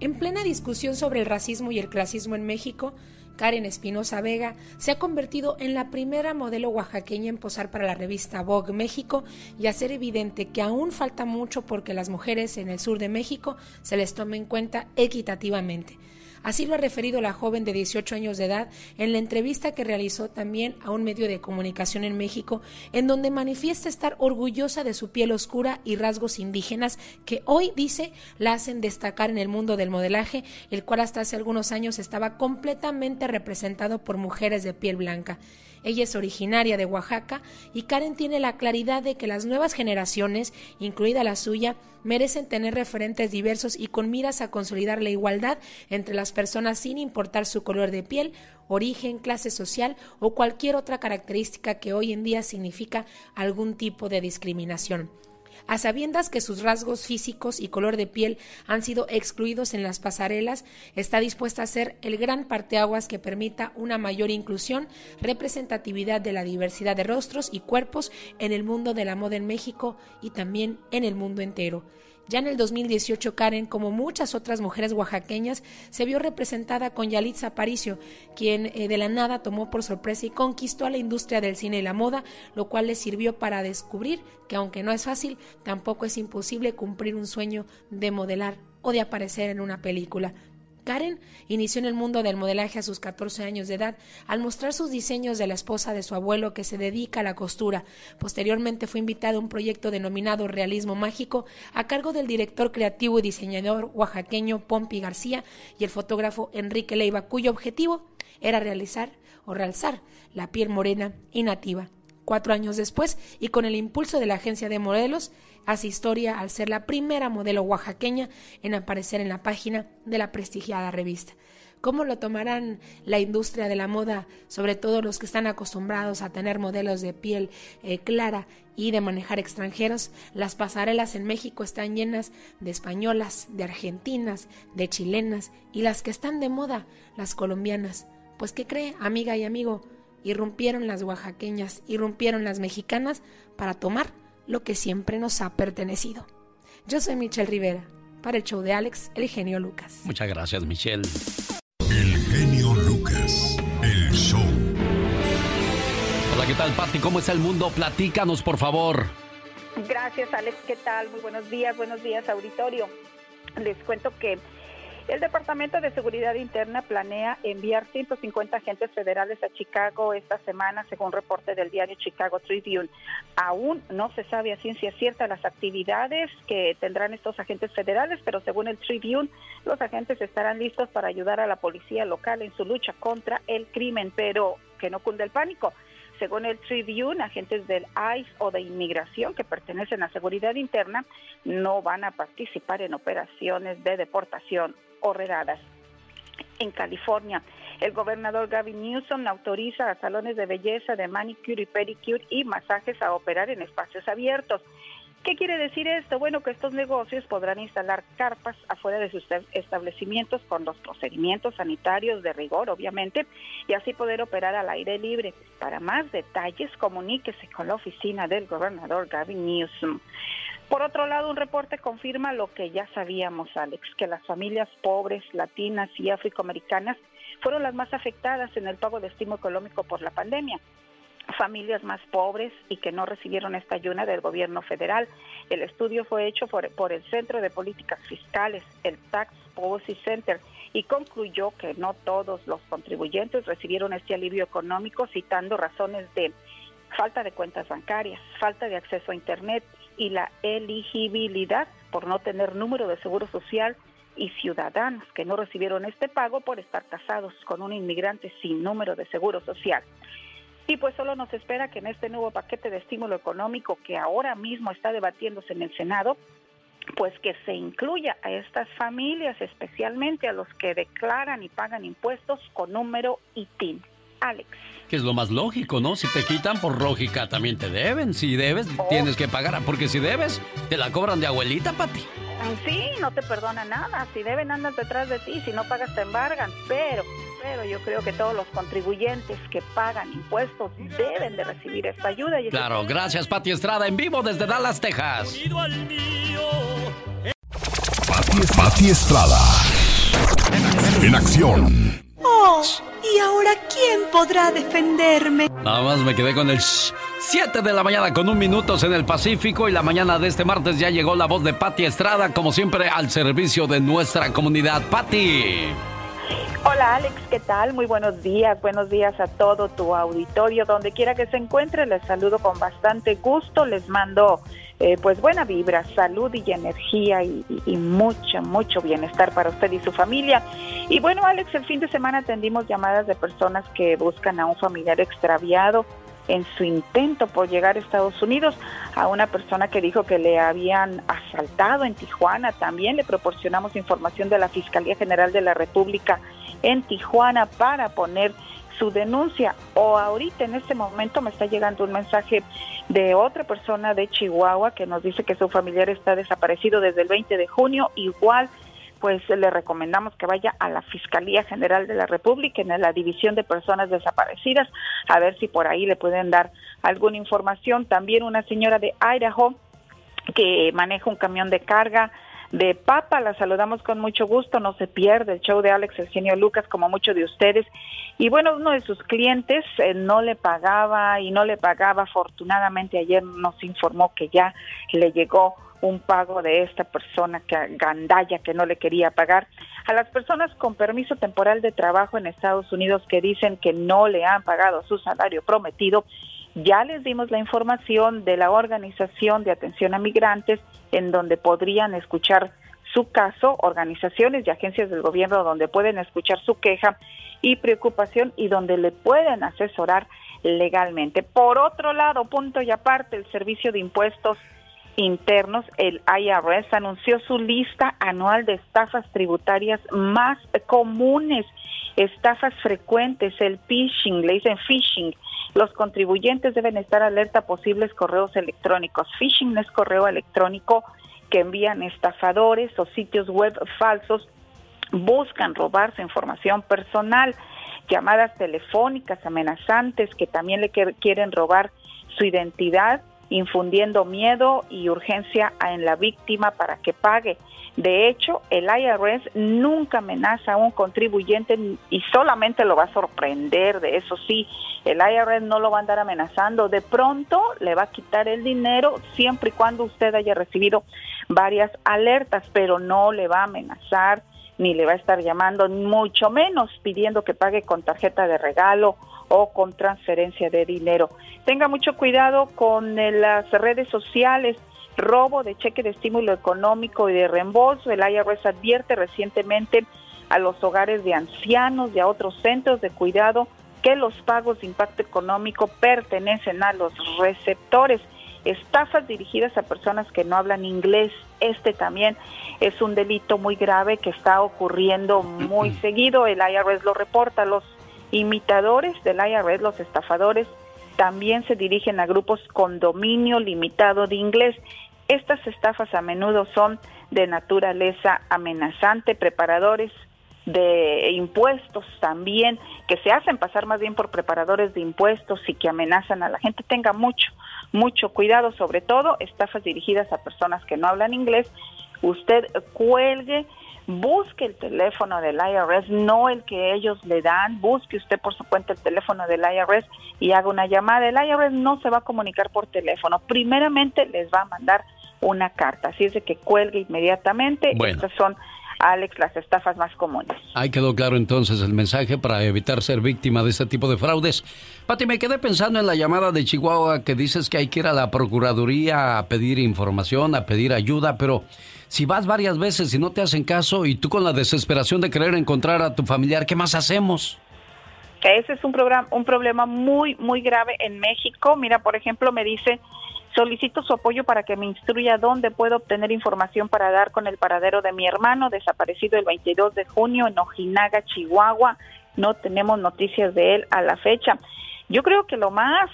En plena discusión sobre el racismo y el clasismo en México, Karen Espinosa Vega se ha convertido en la primera modelo oaxaqueña en posar para la revista Vogue México y hacer evidente que aún falta mucho porque las mujeres en el sur de México se les tome en cuenta equitativamente. Así lo ha referido la joven de 18 años de edad en la entrevista que realizó también a un medio de comunicación en México, en donde manifiesta estar orgullosa de su piel oscura y rasgos indígenas que hoy dice la hacen destacar en el mundo del modelaje, el cual hasta hace algunos años estaba completamente representado por mujeres de piel blanca. Ella es originaria de Oaxaca y Karen tiene la claridad de que las nuevas generaciones, incluida la suya, merecen tener referentes diversos y con miras a consolidar la igualdad entre las personas sin importar su color de piel, origen, clase social o cualquier otra característica que hoy en día significa algún tipo de discriminación. A sabiendas que sus rasgos físicos y color de piel han sido excluidos en las pasarelas, está dispuesta a ser el gran parteaguas que permita una mayor inclusión, representatividad de la diversidad de rostros y cuerpos en el mundo de la moda en México y también en el mundo entero. Ya en el 2018, Karen, como muchas otras mujeres oaxaqueñas, se vio representada con Yalitza Aparicio, quien eh, de la nada tomó por sorpresa y conquistó a la industria del cine y la moda, lo cual le sirvió para descubrir que aunque no es fácil, tampoco es imposible cumplir un sueño de modelar o de aparecer en una película. Karen inició en el mundo del modelaje a sus 14 años de edad al mostrar sus diseños de la esposa de su abuelo que se dedica a la costura. Posteriormente fue invitada a un proyecto denominado Realismo Mágico a cargo del director creativo y diseñador oaxaqueño Pompi García y el fotógrafo Enrique Leiva, cuyo objetivo era realizar o realzar la piel morena y nativa. Cuatro años después, y con el impulso de la agencia de modelos, hace historia al ser la primera modelo oaxaqueña en aparecer en la página de la prestigiada revista. ¿Cómo lo tomarán la industria de la moda, sobre todo los que están acostumbrados a tener modelos de piel eh, clara y de manejar extranjeros? Las pasarelas en México están llenas de españolas, de argentinas, de chilenas y las que están de moda, las colombianas. Pues ¿qué cree, amiga y amigo? irrumpieron las oaxaqueñas, irrumpieron las mexicanas para tomar lo que siempre nos ha pertenecido. Yo soy Michelle Rivera, para el show de Alex, el genio Lucas. Muchas gracias, Michelle. El genio Lucas, el show. Hola, ¿qué tal, Patti? ¿Cómo está el mundo? Platícanos, por favor. Gracias, Alex. ¿Qué tal? Muy buenos días, buenos días, auditorio. Les cuento que el Departamento de Seguridad Interna planea enviar 150 agentes federales a Chicago esta semana, según reporte del diario Chicago Tribune. Aún no se sabe a ciencia cierta las actividades que tendrán estos agentes federales, pero según el Tribune, los agentes estarán listos para ayudar a la policía local en su lucha contra el crimen, pero que no cunde el pánico. Según el Tribune, agentes del ICE o de inmigración que pertenecen a seguridad interna no van a participar en operaciones de deportación o redadas. En California, el gobernador Gavin Newsom autoriza a salones de belleza, de manicure y pedicure y masajes a operar en espacios abiertos. ¿Qué quiere decir esto? Bueno, que estos negocios podrán instalar carpas afuera de sus establecimientos con los procedimientos sanitarios de rigor, obviamente, y así poder operar al aire libre. Para más detalles, comuníquese con la oficina del gobernador Gavin Newsom. Por otro lado, un reporte confirma lo que ya sabíamos, Alex, que las familias pobres, latinas y afroamericanas fueron las más afectadas en el pago de estímulo económico por la pandemia familias más pobres y que no recibieron esta ayuda del gobierno federal. El estudio fue hecho por, por, el Centro de Políticas Fiscales, el Tax Policy Center, y concluyó que no todos los contribuyentes recibieron este alivio económico, citando razones de falta de cuentas bancarias, falta de acceso a Internet y la elegibilidad por no tener número de seguro social y ciudadanos que no recibieron este pago por estar casados con un inmigrante sin número de seguro social. Y pues solo nos espera que en este nuevo paquete de estímulo económico que ahora mismo está debatiéndose en el Senado, pues que se incluya a estas familias, especialmente a los que declaran y pagan impuestos con número ITIN. Alex. Que es lo más lógico, ¿no? Si te quitan por lógica, también te deben. Si debes, oh. tienes que pagar. Porque si debes, te la cobran de abuelita, Pati. Sí, no te perdona nada. Si deben, andan detrás de ti. Si no pagas, te embargan. Pero, pero yo creo que todos los contribuyentes que pagan impuestos deben de recibir esta ayuda. claro, gracias, Pati Estrada, en vivo desde Dallas, Texas. Pati Estrada. En acción. ¿Y ahora quién podrá defenderme? Nada más me quedé con el 7 de la mañana con un minutos en el Pacífico y la mañana de este martes ya llegó la voz de Patti Estrada, como siempre al servicio de nuestra comunidad. Patti. Hola Alex, ¿qué tal? Muy buenos días, buenos días a todo tu auditorio, donde quiera que se encuentre, les saludo con bastante gusto, les mando eh, pues buena vibra, salud y energía y, y, mucho, mucho bienestar para usted y su familia. Y bueno, Alex, el fin de semana atendimos llamadas de personas que buscan a un familiar extraviado en su intento por llegar a Estados Unidos, a una persona que dijo que le habían asaltado en Tijuana. También le proporcionamos información de la Fiscalía General de la República en Tijuana para poner su denuncia. O ahorita en este momento me está llegando un mensaje de otra persona de Chihuahua que nos dice que su familiar está desaparecido desde el 20 de junio. Igual pues le recomendamos que vaya a la Fiscalía General de la República en la División de Personas Desaparecidas a ver si por ahí le pueden dar alguna información. También una señora de Idaho que maneja un camión de carga de papa. La saludamos con mucho gusto, no se pierde el show de Alex Eugenio Lucas como muchos de ustedes. Y bueno, uno de sus clientes eh, no le pagaba y no le pagaba. Afortunadamente ayer nos informó que ya le llegó un pago de esta persona que gandalla que no le quería pagar. A las personas con permiso temporal de trabajo en Estados Unidos que dicen que no le han pagado su salario prometido, ya les dimos la información de la Organización de Atención a Migrantes en donde podrían escuchar su caso, organizaciones y agencias del gobierno donde pueden escuchar su queja y preocupación y donde le pueden asesorar legalmente. Por otro lado, punto y aparte, el Servicio de Impuestos Internos, el IRS, anunció su lista anual de estafas tributarias más comunes, estafas frecuentes, el phishing, le dicen phishing, los contribuyentes deben estar alerta a posibles correos electrónicos. Phishing es correo electrónico que envían estafadores o sitios web falsos, buscan robarse información personal, llamadas telefónicas amenazantes que también le quieren robar su identidad, infundiendo miedo y urgencia en la víctima para que pague. De hecho, el IRS nunca amenaza a un contribuyente y solamente lo va a sorprender, de eso sí, el IRS no lo va a andar amenazando, de pronto le va a quitar el dinero siempre y cuando usted haya recibido varias alertas, pero no le va a amenazar ni le va a estar llamando, mucho menos pidiendo que pague con tarjeta de regalo o con transferencia de dinero. Tenga mucho cuidado con eh, las redes sociales robo de cheque de estímulo económico y de reembolso. El IRS advierte recientemente a los hogares de ancianos y a otros centros de cuidado que los pagos de impacto económico pertenecen a los receptores. Estafas dirigidas a personas que no hablan inglés. Este también es un delito muy grave que está ocurriendo muy seguido. El IRS lo reporta. Los imitadores del IRS, los estafadores, también se dirigen a grupos con dominio limitado de inglés estas estafas a menudo son de naturaleza amenazante, preparadores de impuestos también, que se hacen pasar más bien por preparadores de impuestos y que amenazan a la gente. Tenga mucho, mucho cuidado, sobre todo estafas dirigidas a personas que no hablan inglés. Usted cuelgue, busque el teléfono del IRS, no el que ellos le dan, busque usted por su cuenta el teléfono del IRS y haga una llamada. El IRS no se va a comunicar por teléfono, primeramente les va a mandar una carta. Así es de que cuelgue inmediatamente. Estas son, Alex, las estafas más comunes. Ahí quedó claro entonces el mensaje para evitar ser víctima de este tipo de fraudes. Pati, me quedé pensando en la llamada de Chihuahua que dices que hay que ir a la Procuraduría a pedir información, a pedir ayuda, pero si vas varias veces y no te hacen caso y tú con la desesperación de querer encontrar a tu familiar, ¿qué más hacemos? Ese es un, programa, un problema muy, muy grave en México. Mira, por ejemplo, me dice Solicito su apoyo para que me instruya dónde puedo obtener información para dar con el paradero de mi hermano, desaparecido el 22 de junio en Ojinaga, Chihuahua. No tenemos noticias de él a la fecha. Yo creo que lo más,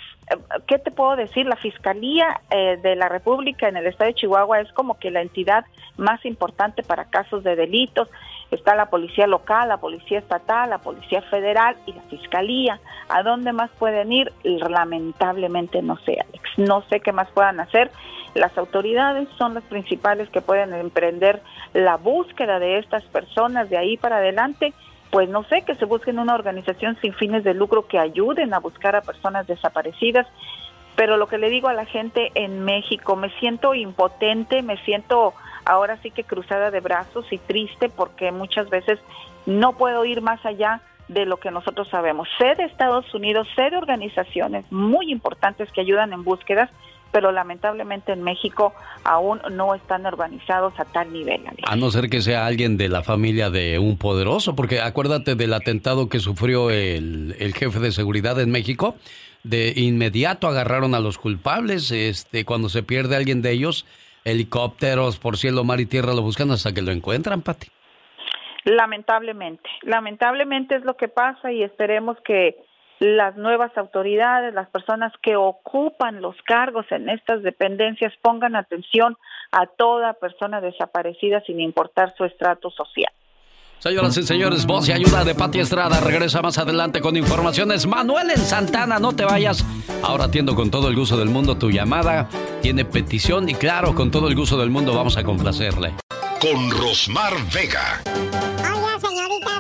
¿qué te puedo decir? La Fiscalía eh, de la República en el estado de Chihuahua es como que la entidad más importante para casos de delitos. Está la policía local, la policía estatal, la policía federal y la fiscalía. ¿A dónde más pueden ir? Lamentablemente no sé, Alex. No sé qué más puedan hacer. Las autoridades son las principales que pueden emprender la búsqueda de estas personas de ahí para adelante pues no sé, que se busquen una organización sin fines de lucro que ayuden a buscar a personas desaparecidas. Pero lo que le digo a la gente en México, me siento impotente, me siento ahora sí que cruzada de brazos y triste porque muchas veces no puedo ir más allá de lo que nosotros sabemos. Sé de Estados Unidos, sé de organizaciones muy importantes que ayudan en búsquedas, pero lamentablemente en México aún no están organizados a tal nivel. A no ser que sea alguien de la familia de un poderoso, porque acuérdate del atentado que sufrió el, jefe de seguridad en México. De inmediato agarraron a los culpables. Este, cuando se pierde alguien de ellos, helicópteros por cielo, mar y tierra lo buscan hasta que lo encuentran, Pati. Lamentablemente, lamentablemente es lo que pasa y esperemos que las nuevas autoridades, las personas que ocupan los cargos en estas dependencias pongan atención a toda persona desaparecida sin importar su estrato social. Señoras y señores, voz y ayuda de Pati Estrada regresa más adelante con informaciones. Manuel en Santana, no te vayas. Ahora atiendo con todo el gusto del mundo tu llamada. Tiene petición y claro, con todo el gusto del mundo vamos a complacerle. Con Rosmar Vega. Hola, señorita.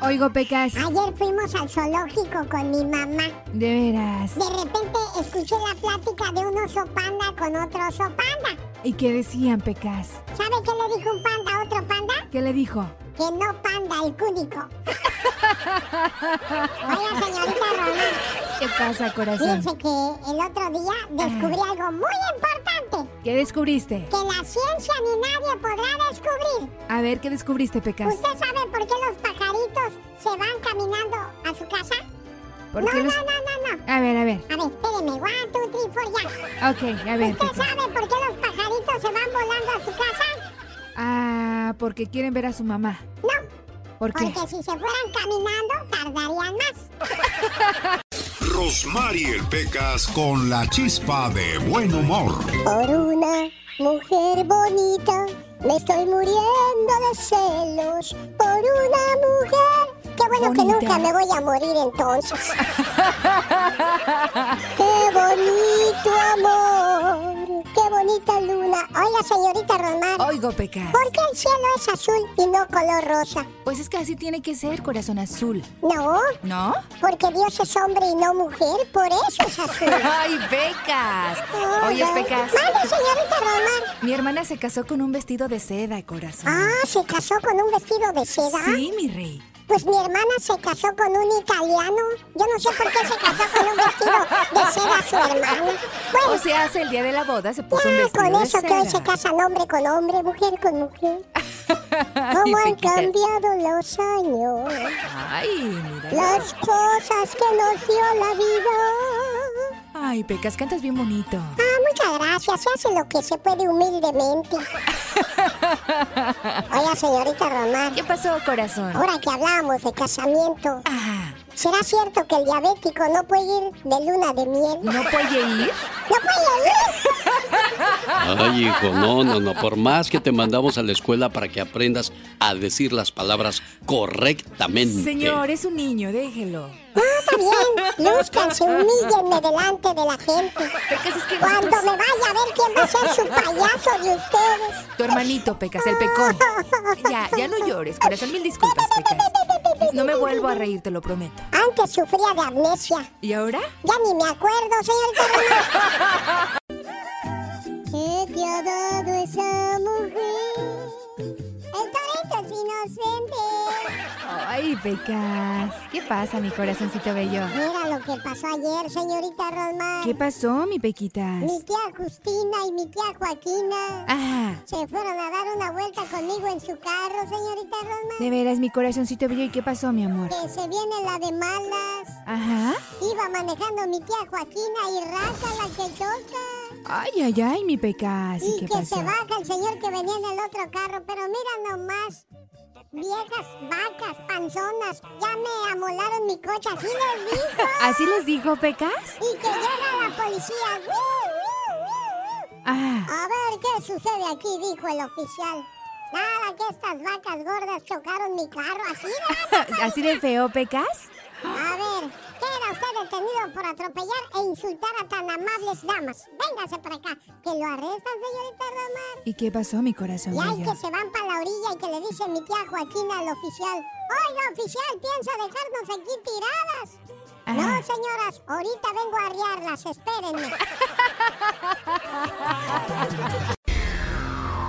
Oigo, Pecas. Ayer fuimos al zoológico con mi mamá. De veras. De repente escuché la plática de un oso panda con otro oso panda. ¿Y qué decían, Pecas? ¿Sabe qué le dijo un panda a otro panda? ¿Qué le dijo? Que no panda el cúnico. Oiga, señorita Román. ¿Qué pasa, corazón? Fíjense que el otro día descubrí algo muy importante. ¿Qué descubriste? Que la ciencia ni nadie podrá descubrir. A ver, ¿qué descubriste, Pecas? ¿Usted sabe por qué los pajaritos se van caminando a su casa? ¿Por no, los- no, no, no, no. A ver, a ver. A ver, espéreme. One, two, three, four, ya. Ok, a ver, ¿Usted sabe por qué los pajaritos se van volando a su casa? Ah, porque quieren ver a su mamá. No. ¿Por qué? Porque si se fueran caminando, tardarían más. Rosmar y el Pecas con la chispa de buen humor. Por una mujer bonita, me estoy muriendo de celos. Por una mujer. Qué bueno que nunca me voy a morir entonces. Qué bonito amor. Qué bonita luna. Oiga, señorita Román. Oigo, Pecas. ¿Por qué el cielo es azul y no color rosa? Pues es que así tiene que ser, corazón azul. No, ¿No? porque Dios es hombre y no mujer, por eso es azul. ¡Ay, Pecas! Oye, Pecas. Mande, señorita Román. Mi hermana se casó con un vestido de seda, corazón. Ah, ¿se casó con un vestido de seda? Sí, mi rey. Pues mi hermana se casó con un italiano. Yo no sé por qué se casó con un vestido de seda su hermana. Bueno, O sea, hace el día de la boda se puso un ya vestido con de eso que hoy se casan hombre con hombre, mujer con mujer. ¿Cómo han cambiado los años? Ay, mira. Las cosas que nos dio la vida. Ay, Pecas, cantas bien bonito. Ah, muchas gracias. Se hace lo que se puede humildemente. Oiga, señorita Román. ¿Qué pasó, corazón? Ahora que hablábamos de casamiento, ¿será cierto que el diabético no puede ir de luna de miel? ¿No puede ir? ¿No puede ir? Ay, hijo, no, no, no. Por más que te mandamos a la escuela para que aprendas a decir las palabras correctamente. Señor, es un niño, déjelo. No, está bien. Lúzcanse, humíllenme delante de la gente. Pecas, es que Cuando nosotros- me vaya a ver quién va a ser su payaso de ustedes. Tu hermanito, Pecas, el pecón. Ya, ya no llores, corazón. Mil disculpas, Pecas. No me vuelvo a reír, te lo prometo. Antes sufría de amnesia. ¿Y ahora? Ya ni me acuerdo, señorita ¿Qué te ha dado esa mujer? El torito es inocente. Ay, Pecas. ¿Qué pasa, mi corazoncito bello? Mira lo que pasó ayer, señorita Rosmar. ¿Qué pasó, mi Pequitas? Mi tía Justina y mi tía Joaquina Ah, se fueron a dar una vuelta conmigo en su carro, señorita Rosmar. de veras, mi corazoncito bello. ¿Y qué pasó, mi amor? Que se viene la de malas. Ajá. Iba manejando mi tía Joaquina y raza la que choca. Ay, ay, ay, mi Pecas. ¿Y Y qué que pasó? se baja el señor que venía en el otro carro, pero mira nomás. Viejas vacas, panzonas, ya me amolaron mi coche, así les dijo. ¿Así les dijo, Pecas? Y que llega la policía. Ah, A ver qué sucede aquí, dijo el oficial. Nada, que estas vacas gordas chocaron mi carro, así de... ¿así de feo, Pecas? A ver, queda usted detenido por atropellar e insultar a tan amables damas. Véngase por acá, que lo arrestan, señorita Romar. ¿Y qué pasó, mi corazón Y hay que se van para la orilla y que le dice mi tía Joaquina al oficial. Oiga, oficial, piensa dejarnos aquí tiradas. Ah. No, señoras, ahorita vengo a arriarlas, espérenme.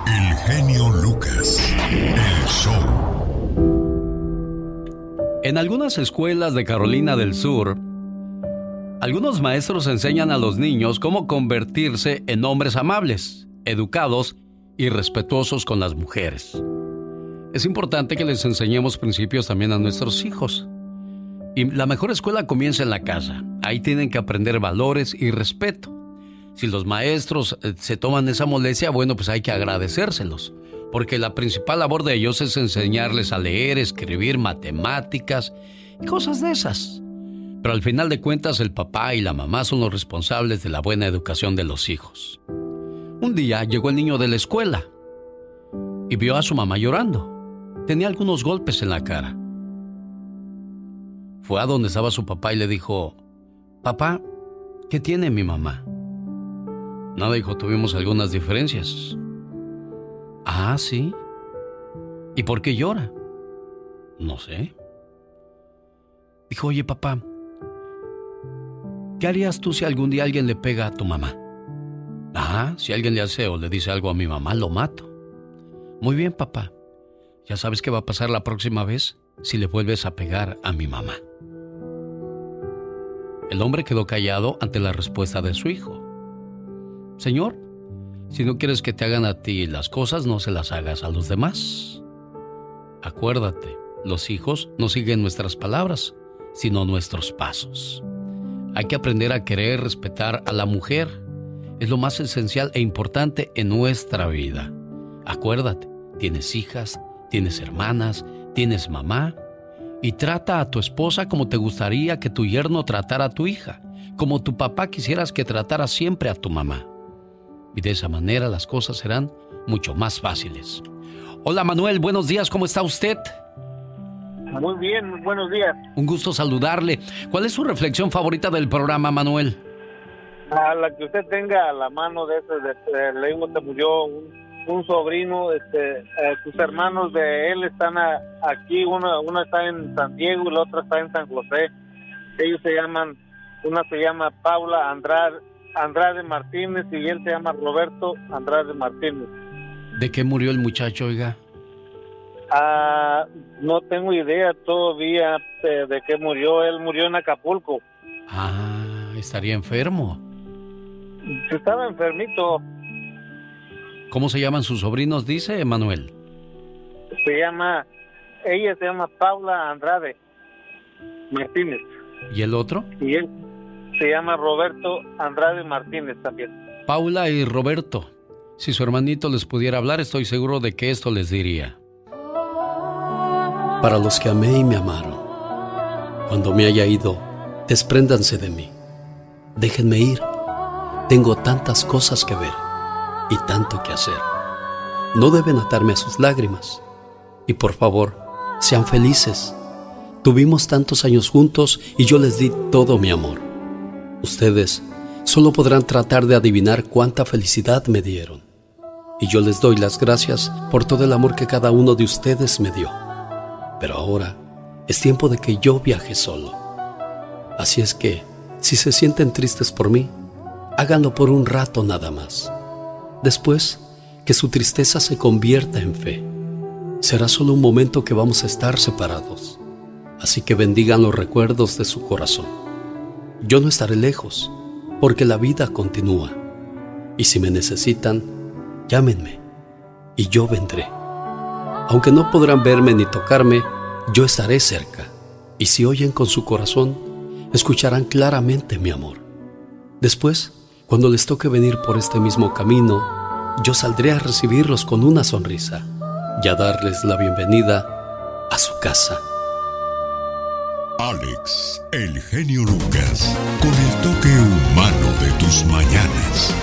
El genio En algunas escuelas de Carolina del Sur, algunos maestros enseñan a los niños cómo convertirse en hombres amables, educados y respetuosos con las mujeres. Es importante que les enseñemos principios también a nuestros hijos. Y la mejor escuela comienza en la casa. Ahí tienen que aprender valores y respeto. Si los maestros eh, se toman esa molestia, bueno, pues hay que agradecérselos. Porque la principal labor de ellos es enseñarles a leer, escribir, matemáticas y cosas de esas. Pero al final de cuentas el papá y la mamá son los responsables de la buena educación de los hijos. Un día llegó el niño de la escuela y vio a su mamá llorando. Tenía algunos golpes en la cara. Fue a donde estaba su papá y le dijo, Papá, ¿qué tiene mi mamá? Nada, dijo, tuvimos algunas diferencias. Ah, sí. ¿Y por qué llora? No sé. Dijo, oye papá, ¿qué harías tú si algún día alguien le pega a tu mamá? Ah, si alguien le hace o le dice algo a mi mamá, lo mato. Muy bien, papá. ¿Ya sabes qué va a pasar la próxima vez si le vuelves a pegar a mi mamá? El hombre quedó callado ante la respuesta de su hijo. Señor, si no quieres que te hagan a ti las cosas, no se las hagas a los demás. Acuérdate, los hijos no siguen nuestras palabras, sino nuestros pasos. Hay que aprender a querer, respetar a la mujer. Es lo más esencial e importante en nuestra vida. Acuérdate, tienes hijas, tienes hermanas, tienes mamá. Y trata a tu esposa como te gustaría que tu yerno tratara a tu hija, como tu papá quisieras que tratara siempre a tu mamá. Y de esa manera las cosas serán mucho más fáciles. Hola Manuel, buenos días, ¿cómo está usted? Muy bien, buenos días. Un gusto saludarle. ¿Cuál es su reflexión favorita del programa, Manuel? A la que usted tenga a la mano de ese, de, le digo, te murió un, sobrino, este, eh, sus hermanos de él están aquí, uno, uno está en San Diego y la otra está en San José. Ellos se llaman, una se llama Paula Andrade, Andrade Martínez y él se llama Roberto Andrade Martínez. ¿De qué murió el muchacho, oiga? Ah, no tengo idea todavía de, de qué murió. Él murió en Acapulco. Ah, estaría enfermo. Estaba enfermito. ¿Cómo se llaman sus sobrinos, dice Emanuel? Se llama, ella se llama Paula Andrade Martínez. ¿Y el otro? Y él se llama Roberto Andrade Martínez también. Paula y Roberto. Si su hermanito les pudiera hablar, estoy seguro de que esto les diría para los que amé y me amaron. Cuando me haya ido, despréndanse de mí. Déjenme ir. Tengo tantas cosas que ver y tanto que hacer. No deben atarme a sus lágrimas. Y por favor, sean felices. Tuvimos tantos años juntos y yo les di todo mi amor. Ustedes solo podrán tratar de adivinar cuánta felicidad me dieron. Y yo les doy las gracias por todo el amor que cada uno de ustedes me dio. Pero ahora es tiempo de que yo viaje solo. Así es que, si se sienten tristes por mí, háganlo por un rato nada más. Después, que su tristeza se convierta en fe. Será solo un momento que vamos a estar separados. Así que bendigan los recuerdos de su corazón. Yo no estaré lejos, porque la vida continúa. Y si me necesitan, llámenme y yo vendré. Aunque no podrán verme ni tocarme, yo estaré cerca. Y si oyen con su corazón, escucharán claramente mi amor. Después, cuando les toque venir por este mismo camino, yo saldré a recibirlos con una sonrisa y a darles la bienvenida a su casa. Alex, el genio Lucas, con el toque humano de tus mañanas.